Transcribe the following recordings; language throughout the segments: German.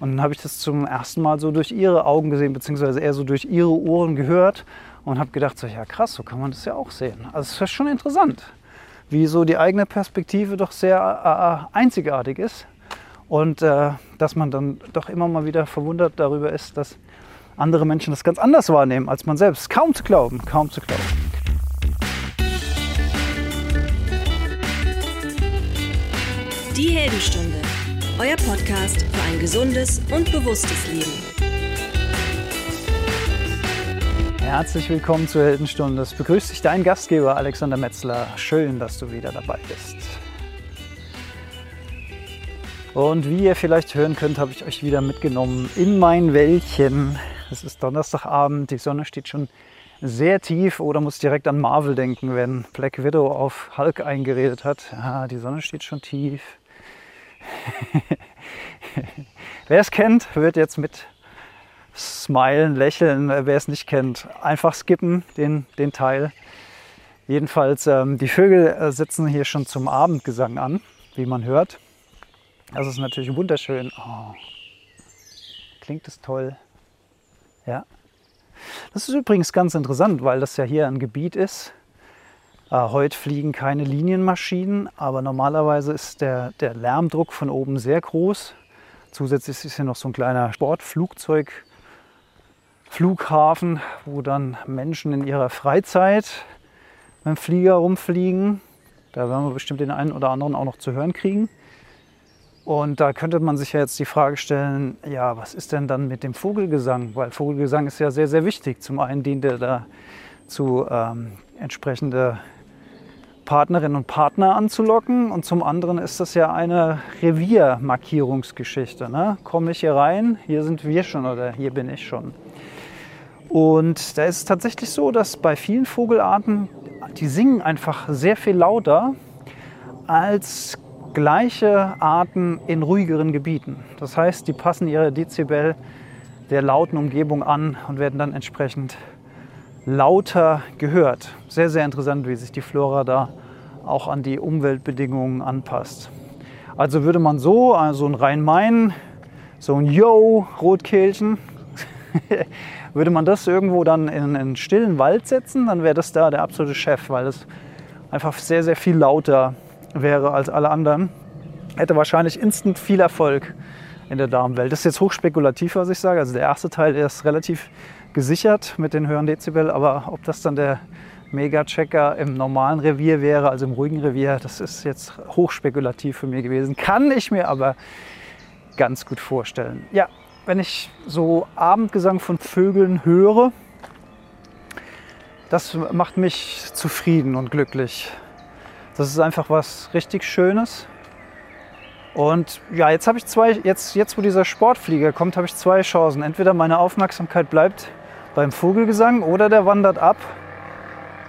Und dann habe ich das zum ersten Mal so durch ihre Augen gesehen, beziehungsweise eher so durch ihre Ohren gehört und habe gedacht, so, ja krass, so kann man das ja auch sehen. Also es ist schon interessant, wie so die eigene Perspektive doch sehr äh, einzigartig ist und äh, dass man dann doch immer mal wieder verwundert darüber ist, dass andere Menschen das ganz anders wahrnehmen als man selbst. Kaum zu glauben, kaum zu glauben. Die Heldenstunde, euer Podcast für ein gesundes und bewusstes Leben. Herzlich willkommen zur Heldenstunde. Es begrüßt dich dein Gastgeber Alexander Metzler. Schön, dass du wieder dabei bist. Und wie ihr vielleicht hören könnt, habe ich euch wieder mitgenommen in mein Wäldchen. Es ist Donnerstagabend, die Sonne steht schon sehr tief oder muss direkt an Marvel denken, wenn Black Widow auf Hulk eingeredet hat. Ja, die Sonne steht schon tief. Wer es kennt, wird jetzt mit smilen, lächeln. Wer es nicht kennt, einfach skippen den, den Teil. Jedenfalls, ähm, die Vögel äh, sitzen hier schon zum Abendgesang an, wie man hört. Das ist natürlich wunderschön. Oh. Klingt es toll. Ja. Das ist übrigens ganz interessant, weil das ja hier ein Gebiet ist, äh, heute fliegen keine Linienmaschinen, aber normalerweise ist der, der Lärmdruck von oben sehr groß. Zusätzlich ist hier noch so ein kleiner Sportflugzeug, Flughafen, wo dann Menschen in ihrer Freizeit mit dem Flieger rumfliegen. Da werden wir bestimmt den einen oder anderen auch noch zu hören kriegen. Und da könnte man sich ja jetzt die Frage stellen, ja, was ist denn dann mit dem Vogelgesang? Weil Vogelgesang ist ja sehr, sehr wichtig. Zum einen dient er da zu ähm, entsprechende Partnerinnen und Partner anzulocken. Und zum anderen ist das ja eine Reviermarkierungsgeschichte. Ne? Komme ich hier rein, hier sind wir schon oder hier bin ich schon. Und da ist es tatsächlich so, dass bei vielen Vogelarten, die singen einfach sehr viel lauter als gleiche Arten in ruhigeren Gebieten. Das heißt, die passen ihre Dezibel der lauten Umgebung an und werden dann entsprechend lauter gehört. Sehr, sehr interessant, wie sich die Flora da auch an die Umweltbedingungen anpasst. Also würde man so, also ein Rhein-Main, so ein Yo, Rotkehlchen, würde man das irgendwo dann in einen stillen Wald setzen, dann wäre das da der absolute Chef, weil es einfach sehr, sehr viel lauter wäre als alle anderen. Hätte wahrscheinlich instant viel Erfolg in der Damenwelt. Das ist jetzt hochspekulativ, was ich sage. Also der erste Teil ist relativ gesichert mit den höheren Dezibel, aber ob das dann der Mega-Checker im normalen Revier wäre, also im ruhigen Revier, das ist jetzt hochspekulativ für mich gewesen. Kann ich mir aber ganz gut vorstellen. Ja, wenn ich so Abendgesang von Vögeln höre, das macht mich zufrieden und glücklich. Das ist einfach was richtig Schönes. Und ja, jetzt habe ich zwei, jetzt, jetzt wo dieser Sportflieger kommt, habe ich zwei Chancen. Entweder meine Aufmerksamkeit bleibt beim Vogelgesang oder der wandert ab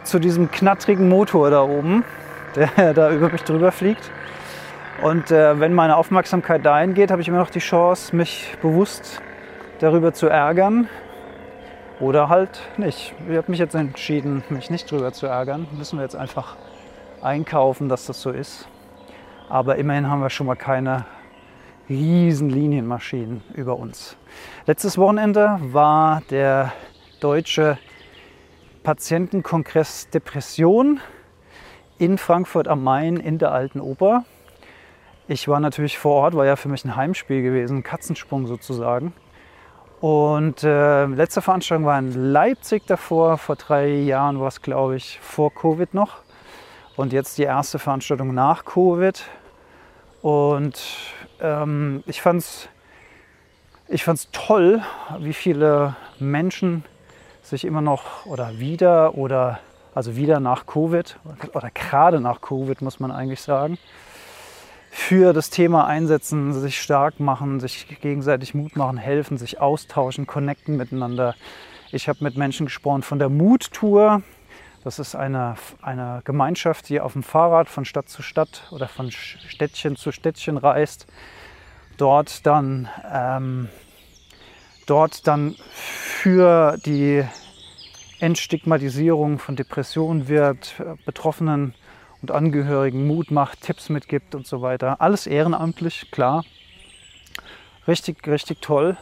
zu diesem knattrigen Motor da oben, der da über mich drüber fliegt. Und äh, wenn meine Aufmerksamkeit dahin geht, habe ich immer noch die Chance, mich bewusst darüber zu ärgern oder halt nicht. Ich habe mich jetzt entschieden, mich nicht darüber zu ärgern. Müssen wir jetzt einfach einkaufen, dass das so ist. Aber immerhin haben wir schon mal keine riesen Linienmaschinen über uns. Letztes Wochenende war der deutsche Patientenkongress Depression in Frankfurt am Main in der Alten Oper. Ich war natürlich vor Ort, war ja für mich ein Heimspiel gewesen, ein Katzensprung sozusagen. Und äh, letzte Veranstaltung war in Leipzig davor, vor drei Jahren war es, glaube ich, vor Covid noch. Und jetzt die erste Veranstaltung nach Covid. Und ähm, ich fand es ich fand's toll, wie viele Menschen sich immer noch oder wieder oder also wieder nach Covid oder gerade nach Covid muss man eigentlich sagen, für das Thema einsetzen, sich stark machen, sich gegenseitig Mut machen, helfen, sich austauschen, connecten miteinander. Ich habe mit Menschen gesprochen von der Mut-Tour. Das ist eine, eine Gemeinschaft, die auf dem Fahrrad von Stadt zu Stadt oder von Städtchen zu Städtchen reist. Dort dann, ähm, dort dann für die Entstigmatisierung von Depressionen wirkt, Betroffenen und Angehörigen Mut macht, Tipps mitgibt und so weiter. Alles ehrenamtlich, klar. Richtig, richtig toll.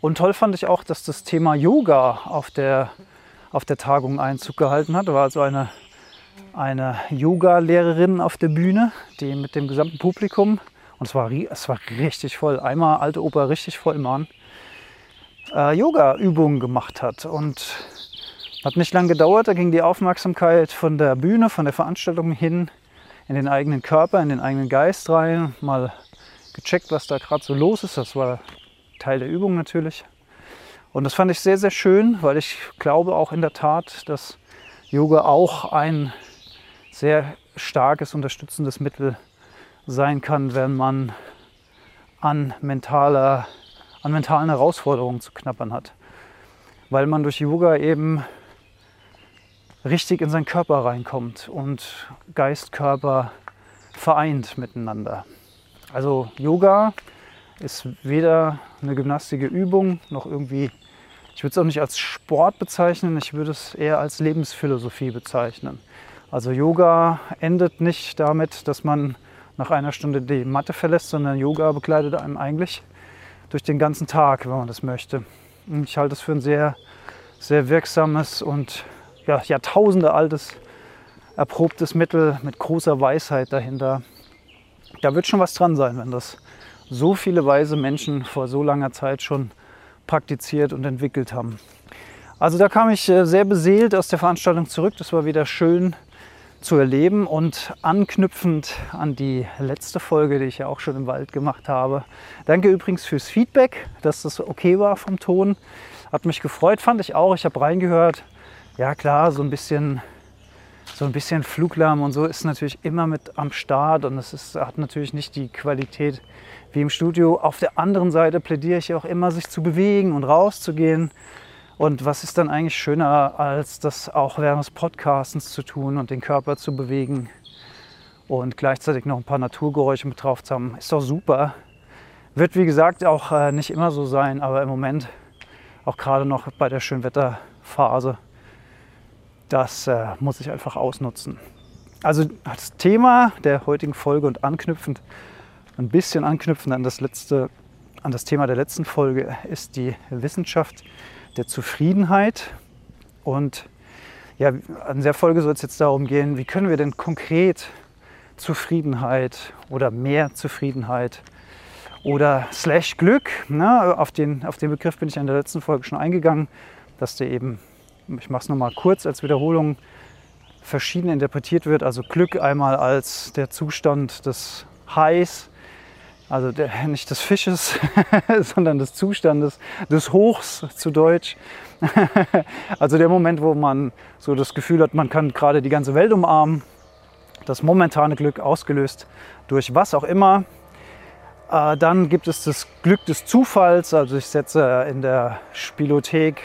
Und toll fand ich auch, dass das Thema Yoga auf der, auf der Tagung Einzug gehalten hat. Da war also eine, eine Yoga-Lehrerin auf der Bühne, die mit dem gesamten Publikum, und es war, es war richtig voll, einmal alte Oper richtig voll Mann, äh, Yoga-Übungen gemacht hat. Und hat nicht lange gedauert, da ging die Aufmerksamkeit von der Bühne, von der Veranstaltung hin in den eigenen Körper, in den eigenen Geist rein, mal gecheckt, was da gerade so los ist. Das war Teil der Übung natürlich. Und das fand ich sehr, sehr schön, weil ich glaube auch in der Tat, dass Yoga auch ein sehr starkes, unterstützendes Mittel sein kann, wenn man an, mentaler, an mentalen Herausforderungen zu knappern hat. Weil man durch Yoga eben richtig in seinen Körper reinkommt und Geist, Körper vereint miteinander. Also Yoga ist weder eine gymnastische Übung noch irgendwie, ich würde es auch nicht als Sport bezeichnen, ich würde es eher als Lebensphilosophie bezeichnen. Also Yoga endet nicht damit, dass man nach einer Stunde die Matte verlässt, sondern Yoga begleitet einem eigentlich durch den ganzen Tag, wenn man das möchte. Und ich halte es für ein sehr, sehr wirksames und ja, Jahrtausende altes, erprobtes Mittel mit großer Weisheit dahinter. Da wird schon was dran sein, wenn das so viele weise Menschen vor so langer Zeit schon praktiziert und entwickelt haben. Also da kam ich äh, sehr beseelt aus der Veranstaltung zurück. Das war wieder schön zu erleben und anknüpfend an die letzte Folge, die ich ja auch schon im Wald gemacht habe. Danke übrigens fürs Feedback, dass das okay war vom Ton. Hat mich gefreut, fand ich auch. Ich habe reingehört ja klar, so ein bisschen, so ein bisschen Fluglärm und so ist natürlich immer mit am Start und es hat natürlich nicht die Qualität wie im Studio. Auf der anderen Seite plädiere ich auch immer, sich zu bewegen und rauszugehen. Und was ist dann eigentlich schöner, als das auch während des Podcastens zu tun und den Körper zu bewegen und gleichzeitig noch ein paar Naturgeräusche mit drauf zu haben? Ist doch super. Wird wie gesagt auch äh, nicht immer so sein, aber im Moment auch gerade noch bei der Schönwetterphase das äh, muss ich einfach ausnutzen. Also das Thema der heutigen Folge und anknüpfend, ein bisschen anknüpfend an das letzte, an das Thema der letzten Folge ist die Wissenschaft der Zufriedenheit. Und ja, an der Folge soll es jetzt darum gehen, wie können wir denn konkret Zufriedenheit oder mehr Zufriedenheit oder slash Glück, ne, auf, den, auf den Begriff bin ich in der letzten Folge schon eingegangen, dass der eben ich mache es nochmal kurz als Wiederholung, verschieden interpretiert wird. Also Glück einmal als der Zustand des Highs, also der, nicht des Fisches, sondern des Zustandes, des Hochs zu Deutsch. also der Moment, wo man so das Gefühl hat, man kann gerade die ganze Welt umarmen. Das momentane Glück ausgelöst durch was auch immer. Äh, dann gibt es das Glück des Zufalls. Also ich setze in der Spielothek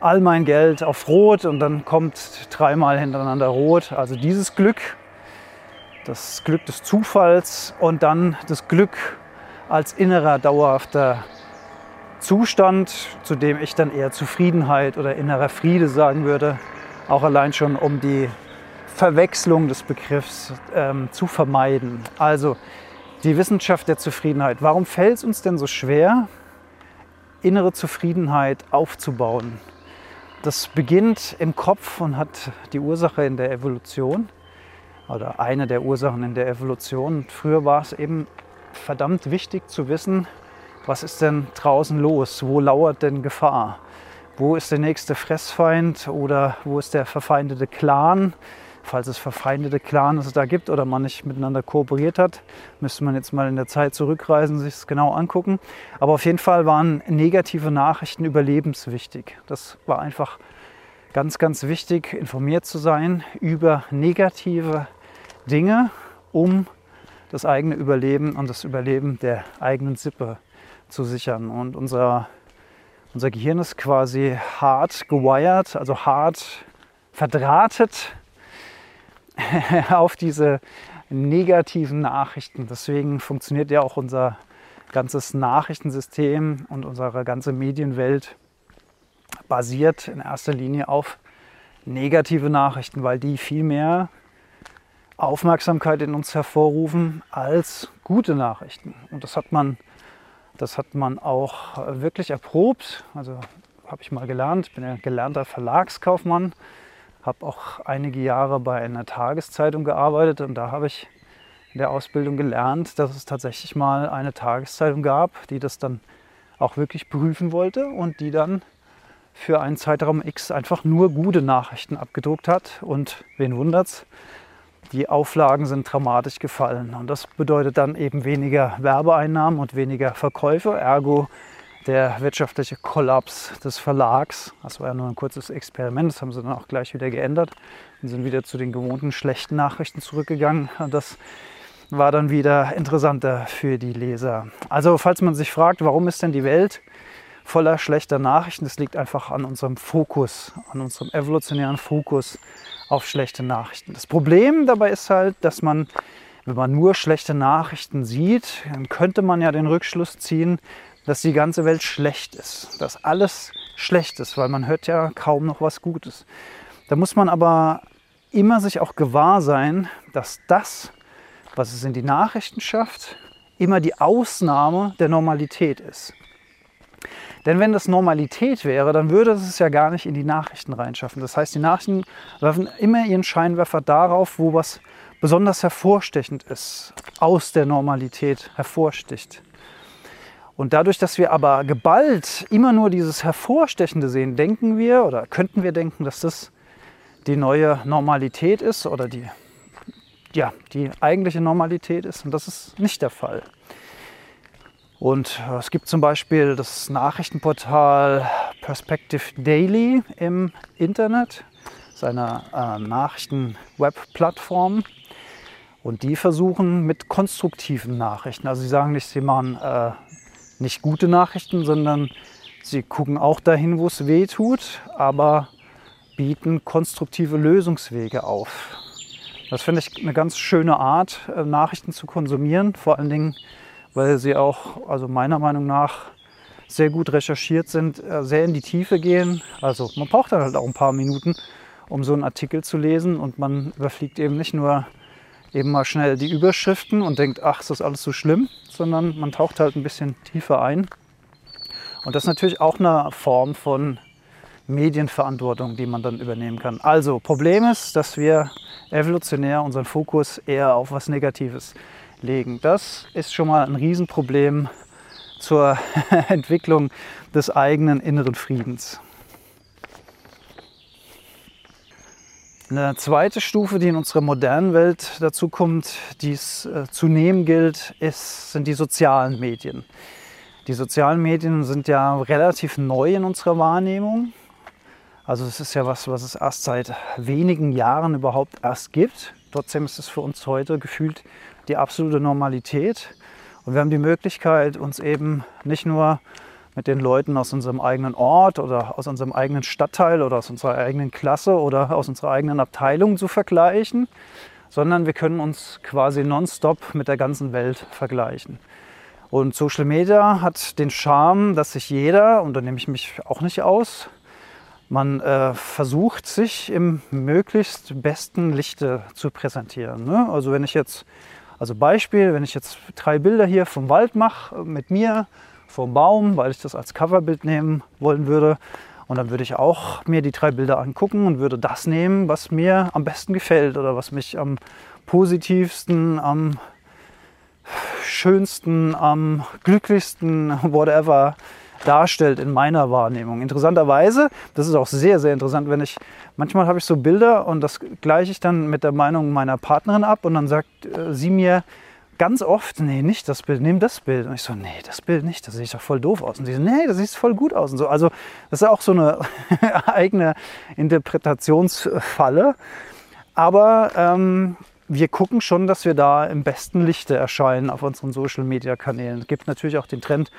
all mein Geld auf Rot und dann kommt dreimal hintereinander Rot. Also dieses Glück, das Glück des Zufalls und dann das Glück als innerer dauerhafter Zustand, zu dem ich dann eher Zufriedenheit oder innerer Friede sagen würde. Auch allein schon, um die Verwechslung des Begriffs ähm, zu vermeiden. Also die Wissenschaft der Zufriedenheit. Warum fällt es uns denn so schwer, innere Zufriedenheit aufzubauen? Das beginnt im Kopf und hat die Ursache in der Evolution oder eine der Ursachen in der Evolution. Früher war es eben verdammt wichtig zu wissen, was ist denn draußen los? Wo lauert denn Gefahr? Wo ist der nächste Fressfeind oder wo ist der verfeindete Clan? falls es verfeindete Clans da gibt oder man nicht miteinander kooperiert hat, müsste man jetzt mal in der Zeit zurückreisen, sich es genau angucken. Aber auf jeden Fall waren negative Nachrichten überlebenswichtig. Das war einfach ganz, ganz wichtig, informiert zu sein über negative Dinge, um das eigene Überleben und das Überleben der eigenen Sippe zu sichern. Und unser, unser Gehirn ist quasi hart gewired, also hart verdrahtet auf diese negativen Nachrichten. Deswegen funktioniert ja auch unser ganzes Nachrichtensystem und unsere ganze Medienwelt basiert in erster Linie auf negative Nachrichten, weil die viel mehr Aufmerksamkeit in uns hervorrufen als gute Nachrichten. Und das hat man Das hat man auch wirklich erprobt. Also habe ich mal gelernt. Ich bin ja gelernter Verlagskaufmann, habe auch einige Jahre bei einer Tageszeitung gearbeitet und da habe ich in der Ausbildung gelernt, dass es tatsächlich mal eine Tageszeitung gab, die das dann auch wirklich prüfen wollte und die dann für einen Zeitraum X einfach nur gute Nachrichten abgedruckt hat. Und wen wundert's? Die Auflagen sind dramatisch gefallen. Und das bedeutet dann eben weniger Werbeeinnahmen und weniger Verkäufe. Ergo der wirtschaftliche Kollaps des Verlags. Das war ja nur ein kurzes Experiment. Das haben sie dann auch gleich wieder geändert und sind wieder zu den gewohnten schlechten Nachrichten zurückgegangen. Und das war dann wieder interessanter für die Leser. Also falls man sich fragt, warum ist denn die Welt voller schlechter Nachrichten, das liegt einfach an unserem Fokus, an unserem evolutionären Fokus auf schlechte Nachrichten. Das Problem dabei ist halt, dass man, wenn man nur schlechte Nachrichten sieht, dann könnte man ja den Rückschluss ziehen, dass die ganze Welt schlecht ist, dass alles schlecht ist, weil man hört ja kaum noch was Gutes. Da muss man aber immer sich auch gewahr sein, dass das, was es in die Nachrichten schafft, immer die Ausnahme der Normalität ist. Denn wenn das Normalität wäre, dann würde es ja gar nicht in die Nachrichten reinschaffen. Das heißt, die Nachrichten werfen immer ihren Scheinwerfer darauf, wo was besonders hervorstechend ist, aus der Normalität hervorsticht. Und dadurch, dass wir aber geballt immer nur dieses Hervorstechende sehen, denken wir oder könnten wir denken, dass das die neue Normalität ist oder die, ja, die eigentliche Normalität ist. Und das ist nicht der Fall. Und äh, es gibt zum Beispiel das Nachrichtenportal Perspective Daily im Internet, seiner äh, Nachrichten-Web-Plattform. Und die versuchen mit konstruktiven Nachrichten, also sie sagen nicht, sie machen äh, nicht gute Nachrichten, sondern sie gucken auch dahin, wo es weh tut, aber bieten konstruktive Lösungswege auf. Das finde ich eine ganz schöne Art, äh, Nachrichten zu konsumieren, vor allen Dingen, weil sie auch, also meiner Meinung nach, sehr gut recherchiert sind, äh, sehr in die Tiefe gehen. Also man braucht dann halt auch ein paar Minuten, um so einen Artikel zu lesen und man überfliegt eben nicht nur eben mal schnell die Überschriften und denkt, ach, ist das alles so schlimm, sondern man taucht halt ein bisschen tiefer ein. Und das ist natürlich auch eine Form von Medienverantwortung, die man dann übernehmen kann. Also, Problem ist, dass wir evolutionär unseren Fokus eher auf was Negatives legen. Das ist schon mal ein Riesenproblem zur Entwicklung des eigenen inneren Friedens. Eine zweite Stufe, die in unserer modernen Welt dazu kommt, die es äh, zu nehmen gilt, ist, sind die sozialen Medien. Die sozialen Medien sind ja relativ neu in unserer Wahrnehmung. Also es ist ja was, was es erst seit wenigen Jahren überhaupt erst gibt. Trotzdem ist es für uns heute gefühlt die absolute Normalität. Und wir haben die Möglichkeit, uns eben nicht nur mit den Leuten aus unserem eigenen Ort oder aus unserem eigenen Stadtteil oder aus unserer eigenen Klasse oder aus unserer eigenen Abteilung zu vergleichen, sondern wir können uns quasi nonstop mit der ganzen Welt vergleichen. Und Social Media hat den Charme, dass sich jeder, und da nehme ich mich auch nicht aus, man äh, versucht sich im möglichst besten Lichte zu präsentieren. Ne? Also wenn ich jetzt, also Beispiel, wenn ich jetzt drei Bilder hier vom Wald mache mit mir, vom Baum, weil ich das als Coverbild nehmen wollen würde. Und dann würde ich auch mir die drei Bilder angucken und würde das nehmen, was mir am besten gefällt oder was mich am positivsten, am schönsten, am glücklichsten, whatever, darstellt in meiner Wahrnehmung. Interessanterweise, das ist auch sehr, sehr interessant, wenn ich, manchmal habe ich so Bilder und das gleiche ich dann mit der Meinung meiner Partnerin ab und dann sagt äh, sie mir, ganz oft, nee, nicht das Bild, nimm das Bild. Und ich so, nee, das Bild nicht, das sieht doch voll doof aus. Und sie so, nee, das sieht voll gut aus. Und so. Also das ist auch so eine eigene Interpretationsfalle. Aber ähm, wir gucken schon, dass wir da im besten Lichte erscheinen auf unseren Social-Media-Kanälen. Es gibt natürlich auch den Trend,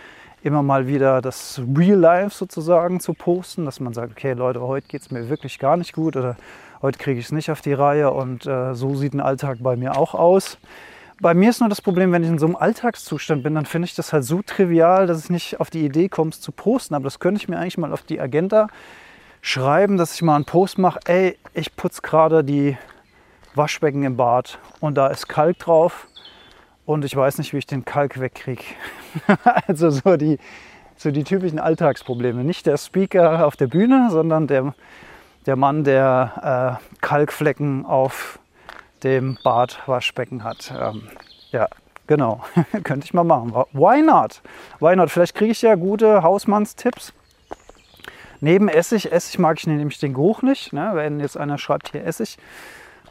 immer mal wieder das Real Life sozusagen zu posten, dass man sagt, okay Leute, heute geht es mir wirklich gar nicht gut oder heute kriege ich es nicht auf die Reihe und äh, so sieht ein Alltag bei mir auch aus. Bei mir ist nur das Problem, wenn ich in so einem Alltagszustand bin, dann finde ich das halt so trivial, dass ich nicht auf die Idee komme, es zu posten. Aber das könnte ich mir eigentlich mal auf die Agenda schreiben, dass ich mal einen Post mache, ey, ich putze gerade die Waschbecken im Bad und da ist Kalk drauf und ich weiß nicht, wie ich den Kalk wegkriege. also so die, so die typischen Alltagsprobleme. Nicht der Speaker auf der Bühne, sondern der, der Mann, der äh, Kalkflecken auf dem Badwaschbecken hat. Ähm, ja, genau. Könnte ich mal machen. Why not? Why not? Vielleicht kriege ich ja gute Hausmannstipps. Neben Essig, Essig mag ich nämlich den Geruch nicht. Ne? Wenn jetzt einer schreibt hier Essig,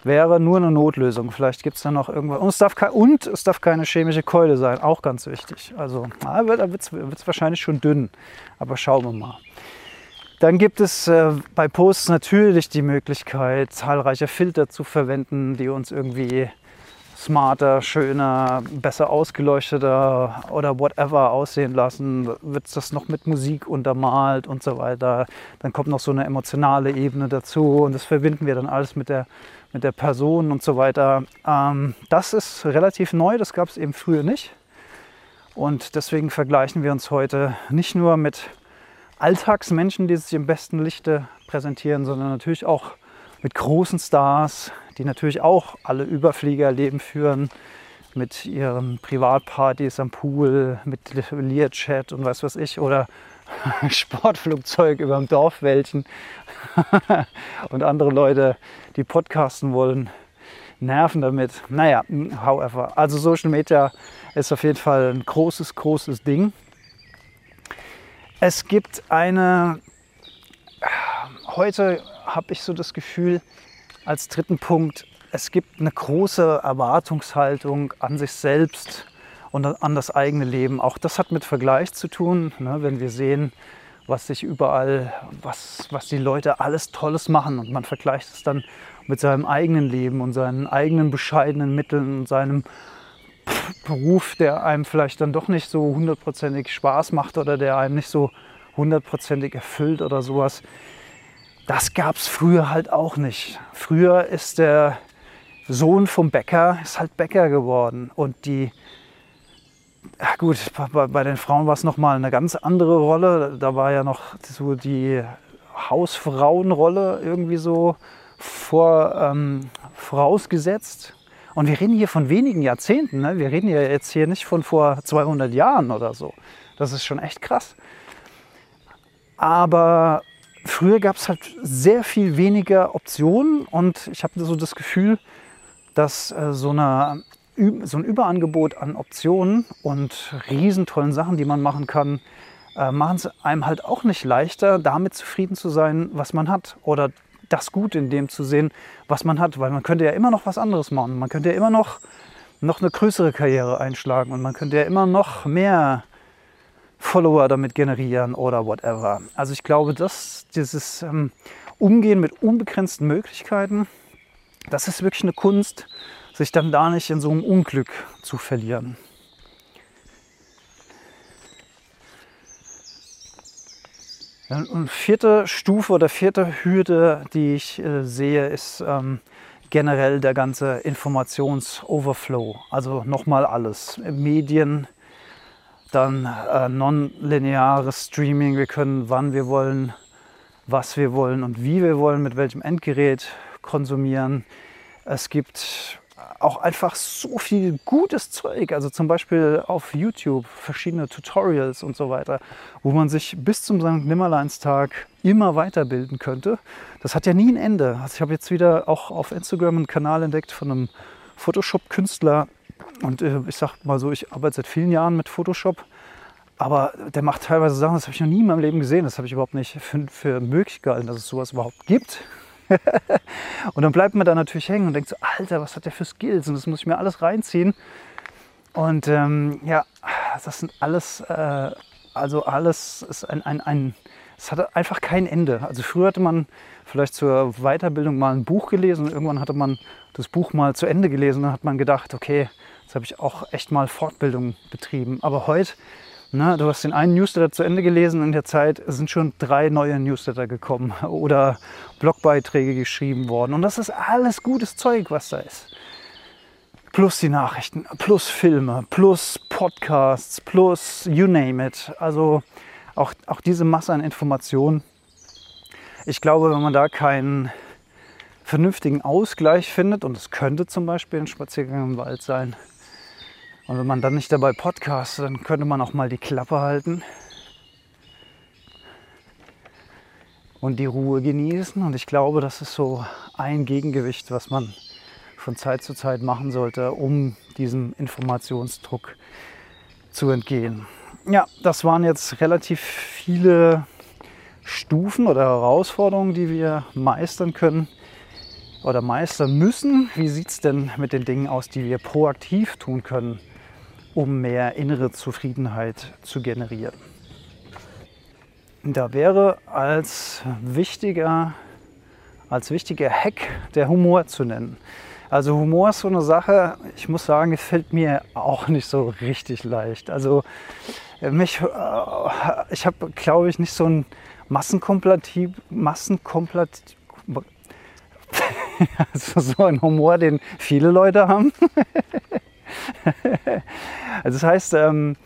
wäre nur eine Notlösung. Vielleicht gibt es da noch irgendwas. Und es, darf und es darf keine chemische Keule sein, auch ganz wichtig. Also da wird es wahrscheinlich schon dünn, aber schauen wir mal. Dann gibt es äh, bei Posts natürlich die Möglichkeit, zahlreiche Filter zu verwenden, die uns irgendwie smarter, schöner, besser ausgeleuchteter oder whatever aussehen lassen. Wird das noch mit Musik untermalt und so weiter. Dann kommt noch so eine emotionale Ebene dazu und das verbinden wir dann alles mit der, mit der Person und so weiter. Ähm, das ist relativ neu, das gab es eben früher nicht. Und deswegen vergleichen wir uns heute nicht nur mit Alltagsmenschen, die sich im besten Lichte präsentieren, sondern natürlich auch mit großen Stars, die natürlich auch alle Überfliegerleben führen, mit ihren Privatpartys am Pool, mit Learjet und was weiß ich, oder Sportflugzeug über dem Dorfwäldchen und andere Leute, die podcasten wollen, nerven damit. Naja, however, also Social Media ist auf jeden Fall ein großes, großes Ding. Es gibt eine, heute habe ich so das Gefühl, als dritten Punkt, es gibt eine große Erwartungshaltung an sich selbst und an das eigene Leben. Auch das hat mit Vergleich zu tun, ne? wenn wir sehen, was sich überall, was, was die Leute alles Tolles machen und man vergleicht es dann mit seinem eigenen Leben und seinen eigenen bescheidenen Mitteln und seinem Beruf, der einem vielleicht dann doch nicht so hundertprozentig Spaß macht oder der einem nicht so hundertprozentig erfüllt oder sowas. Das gab es früher halt auch nicht. Früher ist der Sohn vom Bäcker ist halt Bäcker geworden und die ja gut, bei, bei den Frauen war es nochmal eine ganz andere Rolle. Da war ja noch so die Hausfrauenrolle irgendwie so vor, ähm, vorausgesetzt. Und wir reden hier von wenigen Jahrzehnten. Ne? Wir reden ja jetzt hier nicht von vor 200 Jahren oder so. Das ist schon echt krass. Aber früher gab es halt sehr viel weniger Optionen und ich habe so das Gefühl, dass äh, so, eine, so ein Überangebot an Optionen und riesentollen Sachen, die man machen kann, äh, machen es einem halt auch nicht leichter, damit zufrieden zu sein, was man hat oder das Gute in dem zu sehen, was man hat, weil man könnte ja immer noch was anderes machen. Man könnte ja immer noch, noch eine größere Karriere einschlagen und man könnte ja immer noch mehr Follower damit generieren oder whatever. Also ich glaube, dass dieses ähm, Umgehen mit unbegrenzten Möglichkeiten, das ist wirklich eine Kunst, sich dann da nicht in so einem Unglück zu verlieren. Und vierte Stufe oder vierte Hürde, die ich äh, sehe, ist ähm, generell der ganze Informationsoverflow. Also nochmal alles. Medien, dann äh, nonlineares Streaming. Wir können wann wir wollen, was wir wollen und wie wir wollen, mit welchem Endgerät konsumieren. Es gibt auch einfach so viel gutes Zeug. Also zum Beispiel auf YouTube verschiedene Tutorials und so weiter, wo man sich bis zum St. Nimmerleinstag immer weiterbilden könnte. Das hat ja nie ein Ende. Also ich habe jetzt wieder auch auf Instagram einen Kanal entdeckt von einem Photoshop-Künstler. Und äh, ich sag mal so, ich arbeite seit vielen Jahren mit Photoshop. Aber der macht teilweise Sachen, das habe ich noch nie in meinem Leben gesehen. Das habe ich überhaupt nicht für, für möglich gehalten, dass es sowas überhaupt gibt. und dann bleibt man da natürlich hängen und denkt so, Alter, was hat der für Skills? Und das muss ich mir alles reinziehen. Und ähm, ja, das sind alles, äh, also alles ist ein, ein, ein, es hat einfach kein Ende. Also früher hatte man vielleicht zur Weiterbildung mal ein Buch gelesen und irgendwann hatte man das Buch mal zu Ende gelesen und dann hat man gedacht, okay, jetzt habe ich auch echt mal Fortbildung betrieben. Aber heute na, du hast den einen Newsletter zu Ende gelesen, in der Zeit sind schon drei neue Newsletter gekommen oder Blogbeiträge geschrieben worden. Und das ist alles gutes Zeug, was da ist. Plus die Nachrichten, plus Filme, plus Podcasts, plus you name it. Also auch, auch diese Masse an Informationen. Ich glaube, wenn man da keinen vernünftigen Ausgleich findet, und es könnte zum Beispiel ein Spaziergang im Wald sein, Und wenn man dann nicht dabei podcastet, dann könnte man auch mal die Klappe halten und die Ruhe genießen. Und ich glaube, das ist so ein Gegengewicht, was man von Zeit zu Zeit machen sollte, um diesem Informationsdruck zu entgehen. Ja, das waren jetzt relativ viele Stufen oder Herausforderungen, die wir meistern können oder meistern müssen. Wie sieht es denn mit den Dingen aus, die wir proaktiv tun können, um mehr innere Zufriedenheit zu generieren? Da wäre als wichtiger, als wichtiger Hack der Humor zu nennen. Also Humor ist so eine Sache, ich muss sagen, es fällt mir auch nicht so richtig leicht. Also mich, äh, ich habe, glaube ich, nicht so ein Massenkomparativ, Massenkomparativ, also so ein Humor, den viele Leute haben. also das heißt, ähm,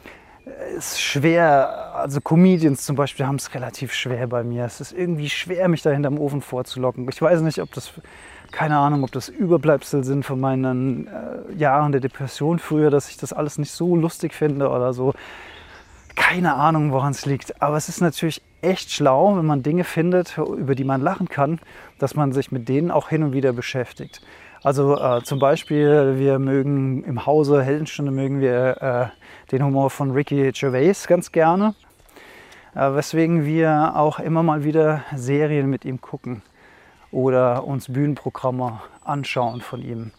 es ist schwer, also Comedians zum Beispiel haben es relativ schwer bei mir. Es ist irgendwie schwer, mich da hinterm Ofen vorzulocken. Ich weiß nicht, ob das keine Ahnung, ob das Überbleibsel sind von meinen äh, Jahren der Depression früher, dass ich das alles nicht so lustig finde oder so. Keine Ahnung, woran es liegt. Aber es ist natürlich echt schlau, wenn man Dinge findet, über die man lachen kann, dass man sich mit denen auch hin und wieder beschäftigt. Also äh, zum Beispiel, wir mögen im Hause Heldenstunde mögen wir äh, den Humor von Ricky Gervais ganz gerne, äh, weswegen wir auch immer mal wieder Serien mit ihm gucken oder uns Bühnenprogramme anschauen von ihm.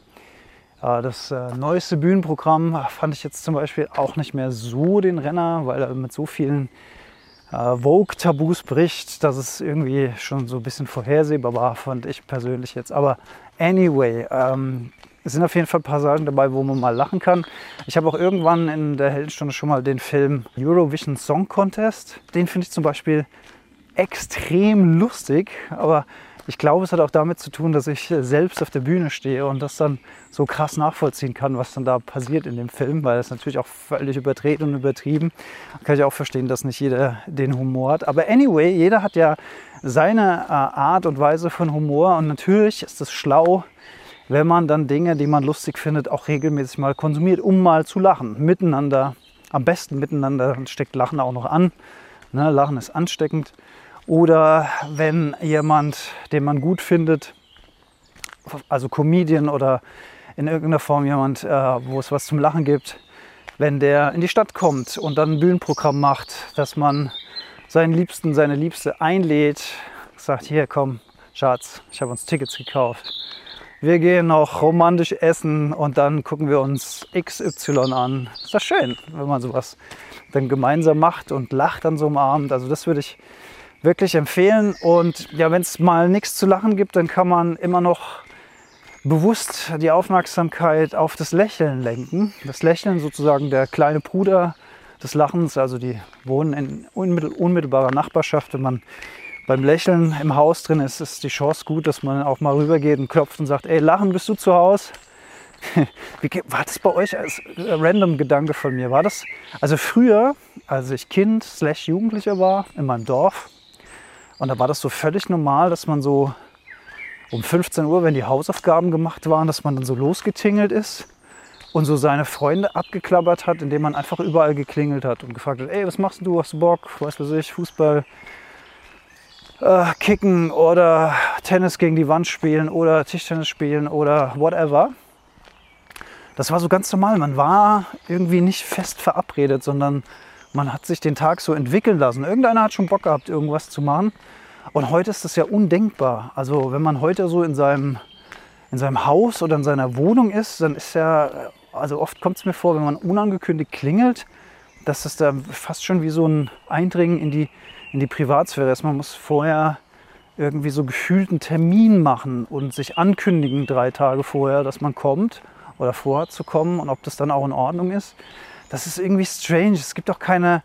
Äh, das äh, neueste Bühnenprogramm fand ich jetzt zum Beispiel auch nicht mehr so den Renner, weil er mit so vielen äh, Vogue-Tabus bricht, dass es irgendwie schon so ein bisschen vorhersehbar war, fand ich persönlich jetzt. Aber anyway, ähm, es sind auf jeden Fall ein paar Sachen dabei, wo man mal lachen kann. Ich habe auch irgendwann in der Heldenstunde schon mal den Film Eurovision Song Contest. Den finde ich zum Beispiel extrem lustig, aber ich glaube, es hat auch damit zu tun, dass ich selbst auf der Bühne stehe und das dann so krass nachvollziehen kann, was dann da passiert in dem Film, weil es natürlich auch völlig überdreht und übertrieben. Kann ich auch verstehen, dass nicht jeder den Humor hat. Aber anyway, jeder hat ja seine äh, Art und Weise von Humor und natürlich ist es schlau, wenn man dann Dinge, die man lustig findet, auch regelmäßig mal konsumiert, um mal zu lachen. Miteinander, am besten miteinander, dann steckt Lachen auch noch an. Ne, Lachen ist ansteckend. Oder wenn jemand, den man gut findet, also Comedian oder in irgendeiner Form jemand, äh, wo es was zum Lachen gibt, wenn der in die Stadt kommt und dann ein Bühnenprogramm macht, dass man seinen Liebsten, seine Liebste einlädt, sagt, hier komm, Schatz, ich habe uns Tickets gekauft. Wir gehen noch romantisch essen und dann gucken wir uns XY an. Ist das schön, wenn man sowas dann gemeinsam macht und lacht an so einem Abend. Also das würde ich wirklich empfehlen. Und ja, wenn es mal nichts zu lachen gibt, dann kann man immer noch bewusst die Aufmerksamkeit auf das Lächeln lenken. Das Lächeln sozusagen der kleine Bruder des Lachens, also die wohnen in unmittelbarer Nachbarschaft. Wenn man beim Lächeln im Haus drin ist, ist die Chance gut, dass man auch mal rübergeht und klopft und sagt, ey, Lachen, bist du zu Hause? Wie, war das bei euch als random Gedanke von mir? War das, also früher, als ich Kind slash Jugendlicher war in meinem Dorf, und da war das so völlig normal, dass man so um 15 Uhr, wenn die Hausaufgaben gemacht waren, dass man dann so losgetingelt ist und so seine Freunde abgeklappert hat, indem man einfach überall geklingelt hat und gefragt hat, ey, was machst du, hast du Bock, was weiß ich, Fußball, äh, kicken oder Tennis gegen die Wand spielen oder Tischtennis spielen oder whatever. Das war so ganz normal. Man war irgendwie nicht fest verabredet, sondern man hat sich den Tag so entwickeln lassen. Irgendeiner hat schon Bock gehabt, irgendwas zu machen. Und heute ist das ja undenkbar. Also wenn man heute so in seinem, in seinem Haus oder in seiner Wohnung ist, dann ist ja, also oft kommt es mir vor, wenn man unangekündigt klingelt, dass es da fast schon wie so ein Eindringen in die, in die Privatsphäre ist. Man muss vorher irgendwie so gefühlten Termin machen und sich ankündigen drei Tage vorher, dass man kommt oder vorhat zu kommen und ob das dann auch in Ordnung ist. Das ist irgendwie strange. Es gibt auch keine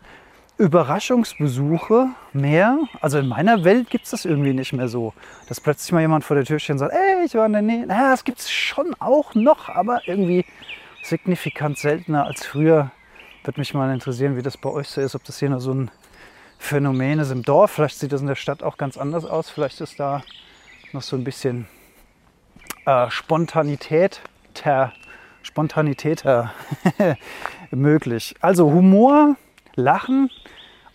Überraschungsbesuche mehr. Also in meiner Welt gibt es das irgendwie nicht mehr so. Dass plötzlich mal jemand vor der Tür steht und sagt, ey, ich war in der Nähe. Naja, das gibt es schon auch noch, aber irgendwie signifikant seltener als früher. Würde mich mal interessieren, wie das bei euch so ist, ob das hier nur so ein Phänomen ist im Dorf. Vielleicht sieht das in der Stadt auch ganz anders aus. Vielleicht ist da noch so ein bisschen äh, Spontanität ter Spontanität möglich. Also Humor, Lachen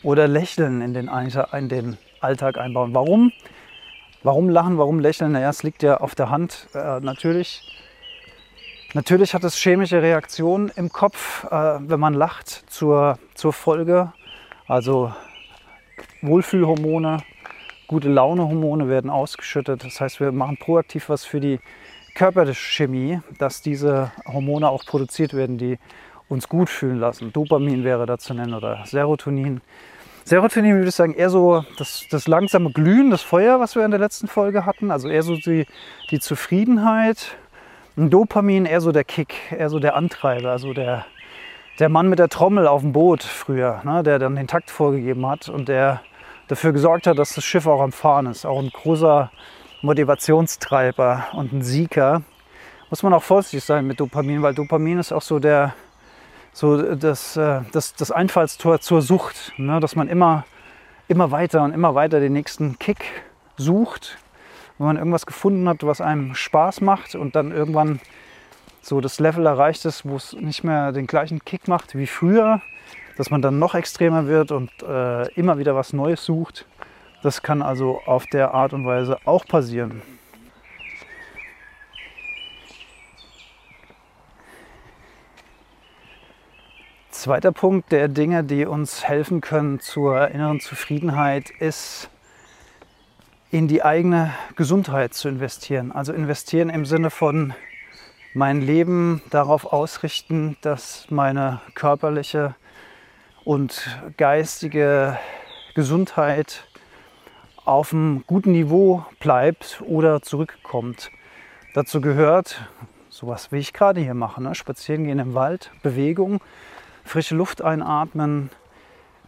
oder Lächeln in den, in den Alltag einbauen. Warum? Warum lachen, warum lächeln? Naja, es liegt ja auf der Hand. Äh, natürlich, natürlich hat es chemische Reaktionen im Kopf, äh, wenn man lacht zur, zur Folge. Also Wohlfühlhormone, gute Launehormone werden ausgeschüttet. Das heißt, wir machen proaktiv was für die Körperchemie, dass diese Hormone auch produziert werden, die uns gut fühlen lassen. Dopamin wäre da zu nennen oder Serotonin. Serotonin würde ich sagen eher so das, das langsame Glühen, das Feuer, was wir in der letzten Folge hatten. Also eher so die, die Zufriedenheit. Und Dopamin eher so der Kick, eher so der Antreiber, also der, der Mann mit der Trommel auf dem Boot früher, ne, der dann den Takt vorgegeben hat und der dafür gesorgt hat, dass das Schiff auch am Fahren ist. Auch ein großer Motivationstreiber und ein Sieger. Muss man auch vorsichtig sein mit Dopamin, weil Dopamin ist auch so der, so das, äh, das, das Einfallstor zur Sucht, ne? dass man immer, immer weiter und immer weiter den nächsten Kick sucht, wenn man irgendwas gefunden hat, was einem Spaß macht und dann irgendwann so das Level erreicht ist, wo es nicht mehr den gleichen Kick macht wie früher, dass man dann noch extremer wird und äh, immer wieder was Neues sucht. Das kann also auf der Art und Weise auch passieren. Zweiter Punkt der Dinge, die uns helfen können zur inneren Zufriedenheit, ist in die eigene Gesundheit zu investieren. Also investieren im Sinne von mein Leben darauf ausrichten, dass meine körperliche und geistige Gesundheit auf einem guten Niveau bleibt oder zurückkommt. Dazu gehört sowas, wie ich gerade hier mache, ne? spazieren gehen im Wald, Bewegung, frische Luft einatmen.